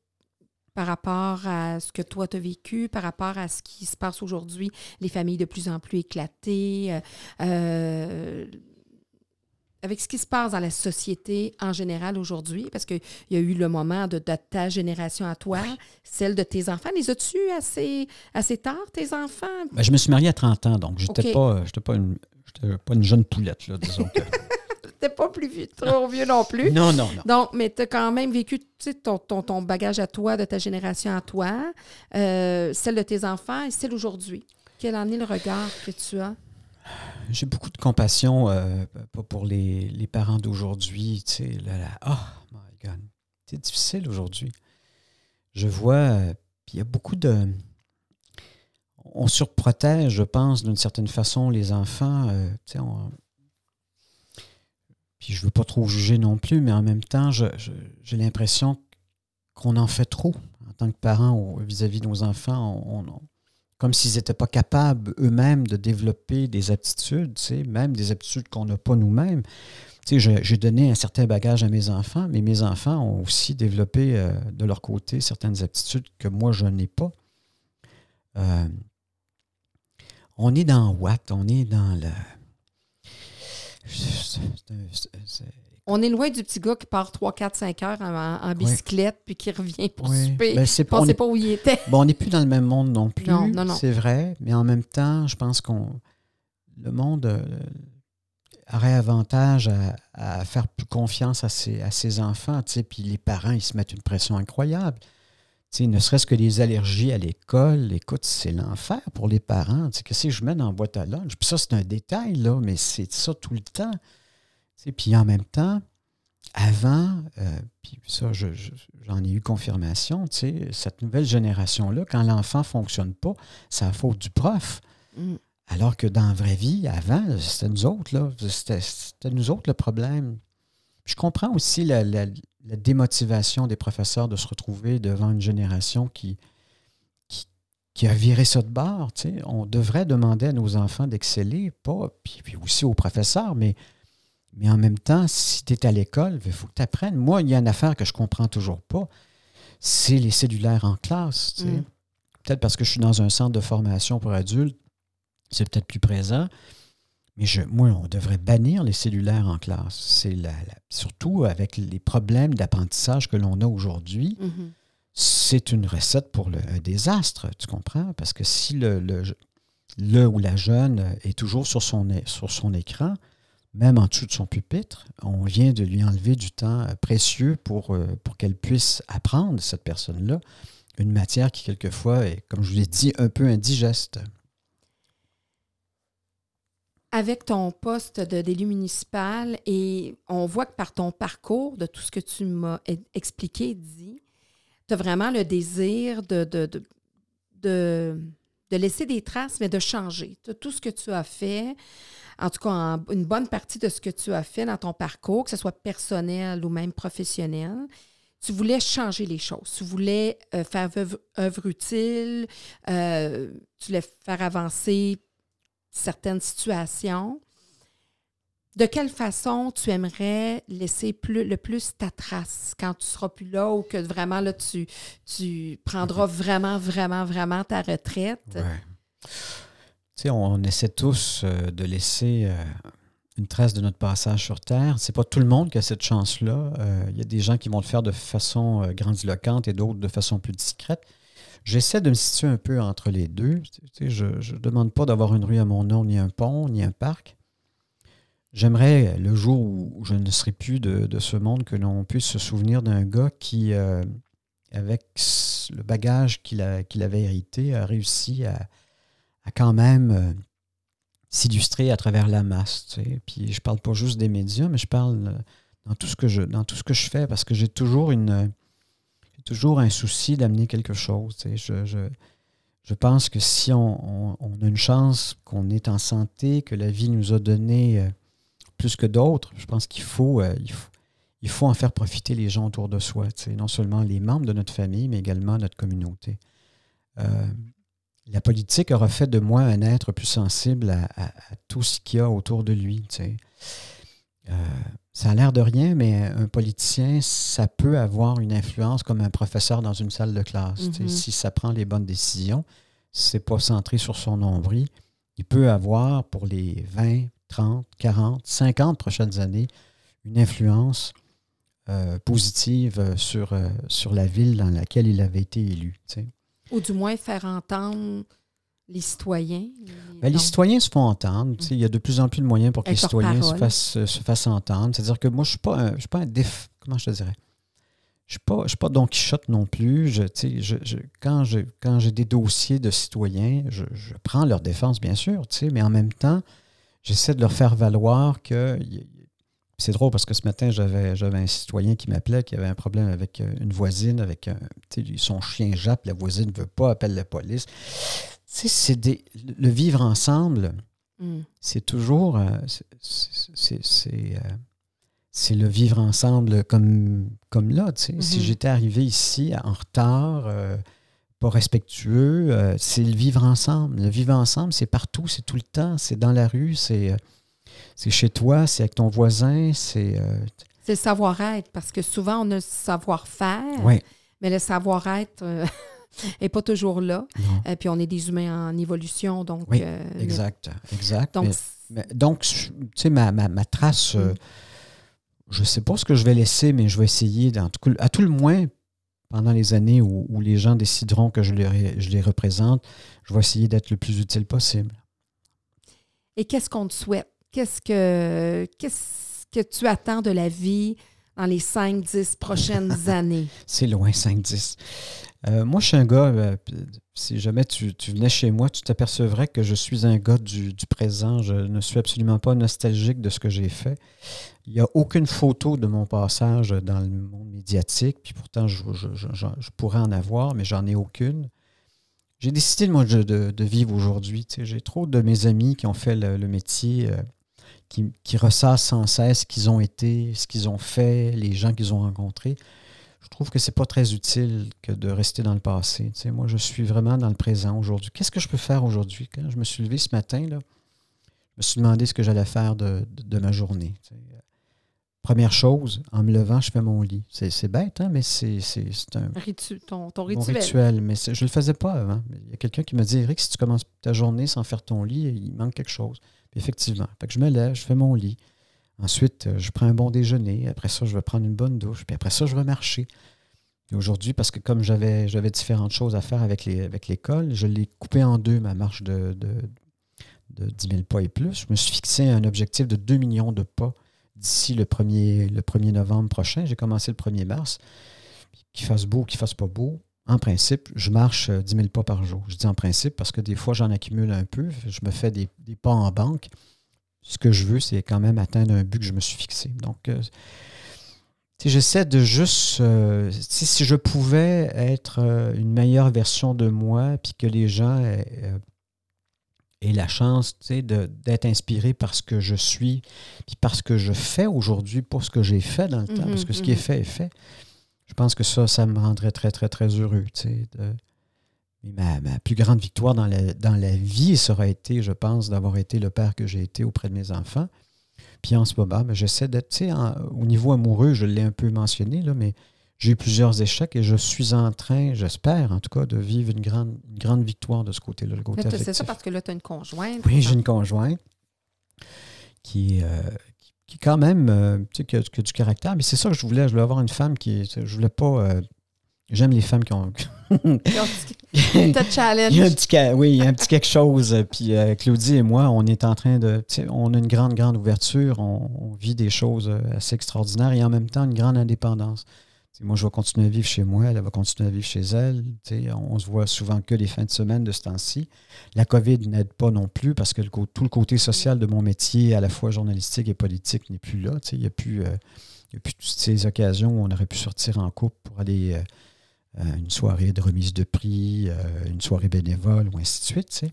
par rapport à ce que toi tu as vécu, par rapport à ce qui se passe aujourd'hui, les familles de plus en plus éclatées, euh, euh, avec ce qui se passe dans la société en général aujourd'hui, parce qu'il y a eu le moment de, ta génération à toi, celle de tes enfants. Les as-tu assez, assez tard, tes enfants? Ben, je me suis marié à 30 ans, donc je n'étais pas, pas, une, pas une jeune poulette, là, disons que. T'es pas plus vieux, trop vieux non plus. Non, non, non. Donc, mais tu as quand même vécu ton, ton, ton, bagage à toi, de ta génération à toi, euh, celle de tes enfants et celle aujourd'hui. Quel en est le regard que tu as? j'ai beaucoup de compassion euh, pour les, les parents d'aujourd'hui. Tu sais, là, là, oh my God, c'est difficile aujourd'hui. Je vois, euh, il y a beaucoup de. On surprotège, je pense, d'une certaine façon, les enfants. Euh, tu sais, Puis je ne veux pas trop juger non plus, mais en même temps, j'ai l'impression qu'on en fait trop en tant que parents vis-à-vis de nos enfants. Comme s'ils n'étaient pas capables eux-mêmes de développer des aptitudes, même des aptitudes qu'on n'a pas nous-mêmes. J'ai donné un certain bagage à mes enfants, mais mes enfants ont aussi développé euh, de leur côté certaines aptitudes que moi, je n'ai pas. Euh, on est dans Watt, on est dans le on est loin du petit gars qui part 3, 4, 5 heures en, bicyclette puis qui revient pour souper. Ben, c'est pas, pas où il était. Bon, on n'est plus dans le même monde non plus. Non, non, non. C'est vrai. Mais en même temps, je pense qu'on. Le monde euh, aurait avantage à, faire plus confiance à ses, à ses enfants. Puis les parents, ils se mettent une pression incroyable. Ne serait-ce que les allergies à l'école, écoute, c'est l'enfer pour les parents. Qu'est-ce que je mets dans la boîte à lunch? Puis ça, c'est un détail, là, mais c'est ça tout le temps. Puis en même temps, avant, euh, puis ça, j'en ai eu confirmation, cette nouvelle génération-là, quand l'enfant ne fonctionne pas, c'est la faute du prof. Mm. Alors que dans la vraie vie, avant, c'était nous autres, là. C'était nous autres le problème. Je comprends aussi la, démotivation des professeurs de se retrouver devant une génération qui, qui, a viré ça de bord. On devrait demander à nos enfants d'exceller, pas, puis, puis, aussi aux professeurs, mais mais en même temps, si tu es à l'école, il faut que tu apprennes. Moi, il y a une affaire que je ne comprends toujours pas, c'est les cellulaires en classe. Mm. Peut-être parce que je suis dans un centre de formation pour adultes, c'est peut-être plus présent. Mais je, moi, on devrait bannir les cellulaires en classe. C'est la, surtout avec les problèmes d'apprentissage que l'on a aujourd'hui. Mm-hmm. C'est une recette pour le, un désastre, tu comprends? Parce que si le, le, le, ou la jeune est toujours sur son, sur son écran, même en dessous de son pupitre, on vient de lui enlever du temps précieux pour, euh, pour qu'elle puisse apprendre, cette personne-là, une matière qui, quelquefois, est, comme je vous l'ai dit, un peu indigeste. Avec ton poste d'élu municipal, et on voit que par ton parcours, de tout ce que tu m'as expliqué, dit, tu as vraiment le désir de, de, de, de, laisser des traces, mais de changer. Tout ce que tu as fait, en tout cas une bonne partie de ce que tu as fait dans ton parcours, que ce soit personnel ou même professionnel, tu voulais changer les choses. Tu voulais euh, faire œuvre, utile, euh, tu voulais faire avancer certaines situations. De quelle façon tu aimerais laisser plus, le plus ta trace quand tu seras plus là ou que vraiment là tu, tu prendras vraiment, vraiment, vraiment ta retraite? on essaie tous euh, de laisser euh, une trace de notre passage sur Terre. C'est pas tout le monde qui a cette chance-là. Euh, il y a des gens qui vont le faire de façon grandiloquente et d'autres de façon plus discrète. J'essaie de me situer un peu entre les deux. je ne demande pas d'avoir une rue à mon nom, ni un pont, ni un parc. J'aimerais, le jour où je ne serai plus de, ce monde, que l'on puisse se souvenir d'un gars qui, avec le bagage qu'il avait hérité, a réussi à, à quand même euh, s'illustrer à travers la masse. Puis je parle pas juste des médias, mais je parle euh, dans tout ce que je, dans tout ce que je fais parce que j'ai toujours une toujours un souci d'amener quelque chose. Je, je, je, pense que si on, a une chance, qu'on est en santé, que la vie nous a donné euh, plus que d'autres, je pense qu'il faut, euh, il faut, il faut en faire profiter les gens autour de soi, non seulement les membres de notre famille, mais également notre communauté. Euh, la politique aura fait de moi un être plus sensible à, tout ce qu'il y a autour de lui. Euh, ça a l'air de rien, mais un politicien, ça peut avoir une influence comme un professeur dans une salle de classe. Mm-hmm. Si ça prend les bonnes décisions, si ce n'est pas centré sur son nombril, il peut avoir pour les 20, 30, 40, 50 prochaines années une influence euh, positive sur, euh, sur la ville dans laquelle il avait été élu. Ou du moins faire entendre les citoyens. Ben, les citoyens se font entendre. Il y a de plus en plus de moyens pour que les citoyens se fassent, se fassent entendre. C'est-à-dire que moi, je ne suis pas un, je suis pas un déf... Comment je te dirais? Je ne suis pas Don Quichotte non plus. Je, je, je, quand j'ai quand des dossiers de citoyens, je, prends leur défense, bien sûr, mais en même temps, j'essaie de leur faire valoir que c'est drôle parce que ce matin, j'avais, un citoyen qui m'appelait qui avait un problème avec euh, une voisine, avec son chien jappe, la voisine ne veut pas, appelle la police. C'est le vivre ensemble, mm. c'est toujours. Euh, euh, c'est, le vivre ensemble comme, comme là. Si mm-hmm. j'étais arrivé ici en retard, pas respectueux, c'est le vivre ensemble. Le vivre ensemble, c'est partout, c'est tout le temps, c'est dans la rue, c'est c'est chez toi, c'est avec ton voisin, c'est... Euh, c'est le savoir-être, parce que souvent, on a le savoir-faire, mais le savoir-être n'est euh, pas toujours là. Et euh, puis, on est des humains en évolution, donc... Oui, exact, exact. Donc, tu sais, ma, trace, mm. je ne sais pas ce que je vais laisser, mais je vais essayer, à tout le moins, pendant les années où, les gens décideront que je les, je les représente, je vais essayer d'être le plus utile possible. Et qu'est-ce qu'on te souhaite? Qu'est-ce que, qu'est-ce que tu attends de la vie dans les 5-10 prochaines années? C'est loin, 5-10. Euh, moi, je suis un gars, euh, si jamais tu, venais chez moi, tu t'apercevrais que je suis un gars du, présent. Je ne suis absolument pas nostalgique de ce que j'ai fait. Il n'y a aucune photo de mon passage dans le monde médiatique, puis pourtant, je, pourrais en avoir, mais j'en ai aucune. J'ai décidé moi, de, vivre aujourd'hui. J'ai trop de mes amis qui ont fait le, métier. Euh, qui, qui ressassent sans cesse ce qu'ils ont été, ce qu'ils ont fait, les gens qu'ils ont rencontrés. Je trouve que c'est pas très utile que de rester dans le passé. Tu moi, je suis vraiment dans le présent aujourd'hui. Qu'est-ce que je peux faire aujourd'hui? Quand je me suis levé ce matin, là, je me suis demandé ce que j'allais faire de, ma journée. Première chose, en me levant, je fais mon lit. C'est bête, hein, mais c'est un ton, ton rituel. rituel. Mais je ne le faisais pas avant. Il y a quelqu'un qui m'a dit Eric, si tu commences ta journée sans faire ton lit, il manque quelque chose effectivement. Fait que je me lève, je fais mon lit. Ensuite, euh, je prends un bon déjeuner. Après ça, je vais prendre une bonne douche. Puis après ça, je vais marcher. aujourd'hui, parce que comme j'avais, j'avais différentes choses à faire avec, les, avec l'école, je l'ai coupé en deux, ma marche de, de, de 10 000 pas et plus. Je me suis fixé un objectif de 2 millions de pas d'ici le 1er, le 1er novembre prochain. J'ai commencé le 1er mars. Qu'il fasse beau, qu'il fasse pas beau, en principe, je marche 10 euh, 000 pas par jour. Je dis en principe parce que des fois, j'en accumule un peu. Je me fais des, pas en banque. Ce que je veux, c'est quand même atteindre un but que je me suis fixé. Donc, euh, j'essaie de juste. Euh, si je pouvais être une meilleure version de moi, puis que les gens aient, la chance d'être inspirés par ce que je suis, puis par ce que je fais aujourd'hui, pour ce que j'ai fait dans le temps, parce que ce qui est fait est fait je pense que ça, ça me rendrait très, très, très heureux. Ma, plus grande victoire dans la, dans la vie, ça aurait été, je pense, d'avoir été le père que j'ai été auprès de mes enfants. Puis en ce moment, ben, j'essaie d'être, au niveau amoureux, je l'ai un peu mentionné, là, mais j'ai eu plusieurs échecs et je suis en train, j'espère en tout cas, de vivre une grande, grande victoire de ce côté-là, le côté C'est ça parce que là, tu as une conjointe. Oui, j'ai une conjointe qui, euh, qui quand même, euh, tu sais, qui a, du caractère. Mais c'est ça que je voulais. Je voulais avoir une femme qui. Je voulais pas. Euh, j'aime les femmes qui ont. Il y a challenge. Il y a un petit, oui, il y a un petit quelque chose. Puis euh, Claudie et moi, on est en train de. On a une grande, grande ouverture. on, vit des choses assez extraordinaires et en même temps une grande indépendance moi, je vais continuer à vivre chez moi, elle, va continuer à vivre chez elle. on se voit souvent que les fins de semaine de ce temps-ci. La COVID n'aide pas non plus parce que tout le côté social de mon métier, à la fois journalistique et politique, n'est plus là. Il n'y a, plus, euh, a plus toutes ces occasions où on aurait pu sortir en couple pour aller euh, une soirée de remise de prix, une soirée bénévole, ou ainsi de suite.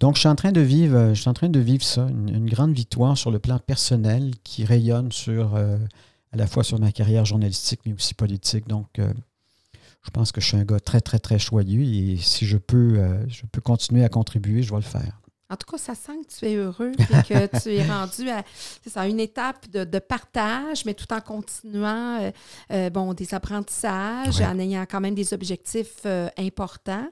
Donc, je suis en train de vivre, je suis en train de vivre ça, une, grande victoire sur le plan personnel qui rayonne sur, à la fois sur ma carrière journalistique, mais aussi politique. Donc, je pense que je suis un gars très, très, très choyé et si je peux, je peux continuer à contribuer, je vais le faire. En tout cas, ça sent que tu es heureux et que tu es rendu à une étape de, partage, mais tout en continuant euh, euh, bon, des apprentissages, en ayant quand même des objectifs euh, importants.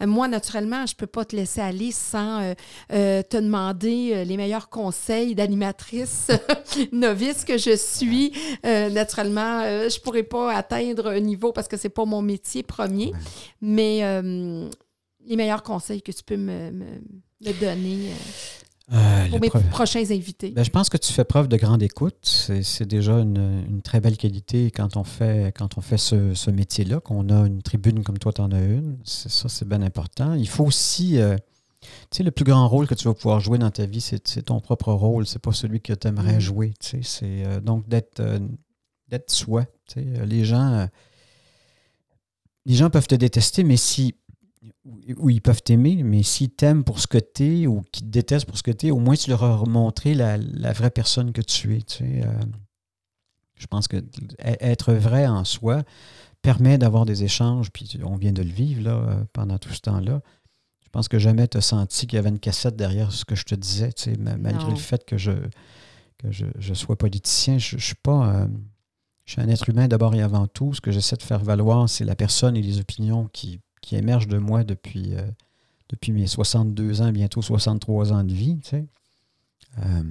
moi, naturellement, je ne peux pas te laisser aller sans te demander les meilleurs conseils d'animatrice novice que je suis. naturellement, je ne pourrais pas atteindre un niveau parce que ce n'est pas mon métier premier, mais les meilleurs conseils que tu peux me de donner euh, euh, pour mes prochains invités? Ben, je pense que tu fais preuve de grande écoute. C'est déjà une, très belle qualité quand on fait, quand on fait ce, métier-là, qu'on a une tribune comme toi, tu en as une. Ça, c'est bien important. Il faut aussi. Euh, tu sais, le plus grand rôle que tu vas pouvoir jouer dans ta vie, c'est ton propre rôle. C'est pas celui que tu aimerais mm. jouer. Tu sais, c'est donc d'être d'être soi. Tu sais, les gens. les gens peuvent te détester, mais si où ils peuvent t'aimer, mais s'ils t'aiment pour ce que tu es ou qu'ils te détestent pour ce que tu es, au moins tu leur as montré la, vraie personne que tu es. Euh. je pense que être vrai en soi permet d'avoir des échanges, puis on vient de le vivre là, euh, pendant tout ce temps-là. Je pense que jamais tu as senti qu'il y avait une cassette derrière ce que je te disais, malgré le fait que je, que je, sois politicien. Je, je suis pas. Euh, je suis un être humain d'abord et avant tout. Ce que j'essaie de faire valoir, c'est la personne et les opinions qui qui émerge de moi depuis, euh, depuis mes 62 ans, bientôt 63 ans de vie. Euh,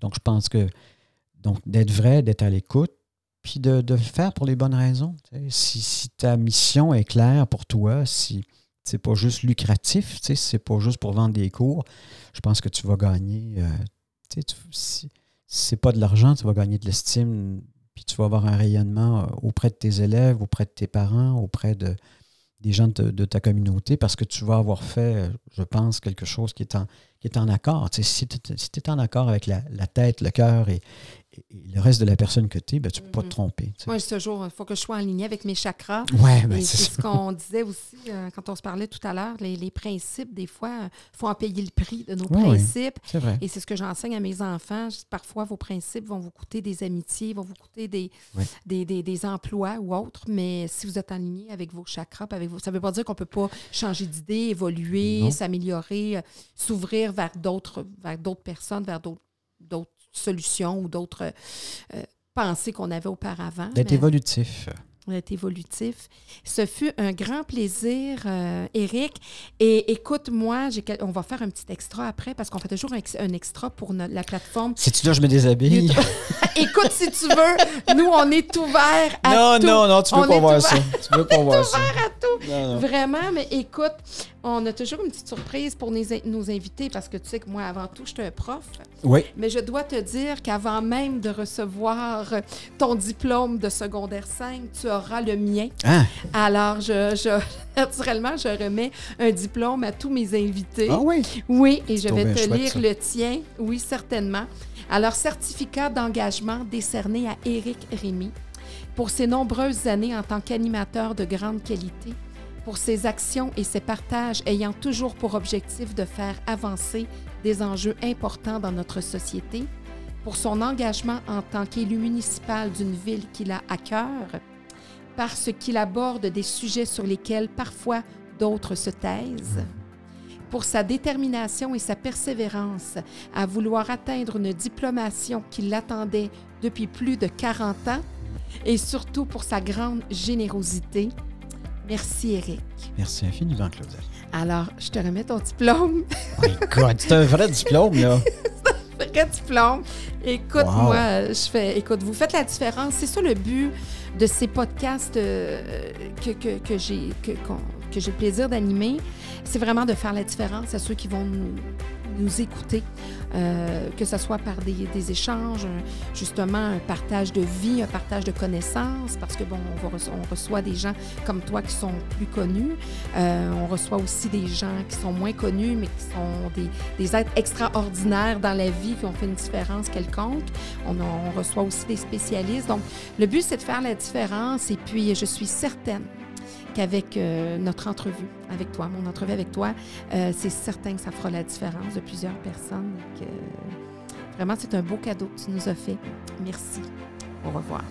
donc, je pense que donc d'être vrai, d'être à l'écoute, puis de, le faire pour les bonnes raisons. Si, ta mission est claire pour toi, si c'est pas juste lucratif, si c'est pas juste pour vendre des cours, je pense que tu vas gagner. Euh, si, c'est pas de l'argent, tu vas gagner de l'estime, puis tu vas avoir un rayonnement auprès de tes élèves, auprès de tes parents, auprès de, des gens de, ta communauté parce que tu vas avoir fait, je pense, quelque chose qui est en, accord. si tu es, en accord avec la, tête, le cœur et, le reste de la personne que tu es, ben, tu ne peux pas te mm-hmm. tromper. Moi, ce jour, il faut que je sois en ligne avec mes chakras. Ouais, ben, c'est ce qu'on disait aussi euh, quand on se parlait tout à l'heure. Les, principes, des fois, il faut en payer le prix de nos principes. vrai. Et c'est ce que j'enseigne à mes enfants. Parfois, vos principes vont vous coûter des amitiés, vont vous coûter des, des, des, emplois ou autres. Mais si vous êtes en ligne avec vos chakras, avec vos, ça ne veut pas dire qu'on ne peut pas changer d'idée, évoluer, s'améliorer, euh, s'ouvrir vers d'autres personnes, vers d'autres solutions ou d'autres euh, pensées qu'on avait auparavant. D'être évolutif évolutif. Ce fut un grand plaisir, euh, Eric. Et écoute, moi, on va faire un petit extra après parce qu'on fait toujours un, extra pour la plateforme. Si tu veux, je me déshabille? écoute, si tu veux, nous, on est ouvert à non, tout. Non, non, non, tu veux pas voir ça. Tu veux pas voir ça. ouvert à tout. Vraiment, mais écoute, on a toujours une petite surprise pour nos, invités parce que tu sais que moi, avant tout, je suis un prof. Oui. Mais je dois te dire qu'avant même de recevoir ton diplôme de secondaire 5, tu le mien. Ah. Alors, je, naturellement, je remets un diplôme à tous mes invités. Ah oui? Oui, et je vais te lire le tien. Oui, certainement. Alors, certificat d'engagement décerné à Éric Rémy pour ses nombreuses années en tant qu'animateur de grande qualité pour ses actions et ses partages ayant toujours pour objectif de faire avancer des enjeux importants dans notre société, pour son engagement en tant qu'élu municipal d'une ville qu'il a à cœur, parce qu'il aborde des sujets sur lesquels parfois d'autres se taisent, pour sa détermination et sa persévérance à vouloir atteindre une diplomation qui l'attendait depuis plus de 40 ans, et surtout pour sa grande générosité, Merci, Eric. Merci infiniment, Claudette. Alors, je te remets ton diplôme. my God, c'est un vrai diplôme, là. c'est un vrai diplôme. Écoute, moi, je fais. Écoute, vous faites la différence. C'est ça le but de ces podcasts euh, que, que, j'ai que j'ai le plaisir d'animer. C'est vraiment de faire la différence à ceux qui vont nous nous écouter, euh, que ce soit par des, échanges, justement un partage de vie, un partage de connaissances, parce que, bon, on, reçoit des gens comme toi qui sont plus connus. Euh, on reçoit aussi des gens qui sont moins connus, mais qui sont des, des êtres extraordinaires dans la vie, qui ont fait une différence quelconque. On, on reçoit aussi des spécialistes. Donc, le but, c'est de faire la différence et puis je suis certaine qu'avec euh, notre entrevue avec toi, mon entrevue avec toi, euh, c'est certain que ça fera la différence de plusieurs personnes. vraiment, c'est un beau cadeau que tu nous as fait. Merci. Au revoir.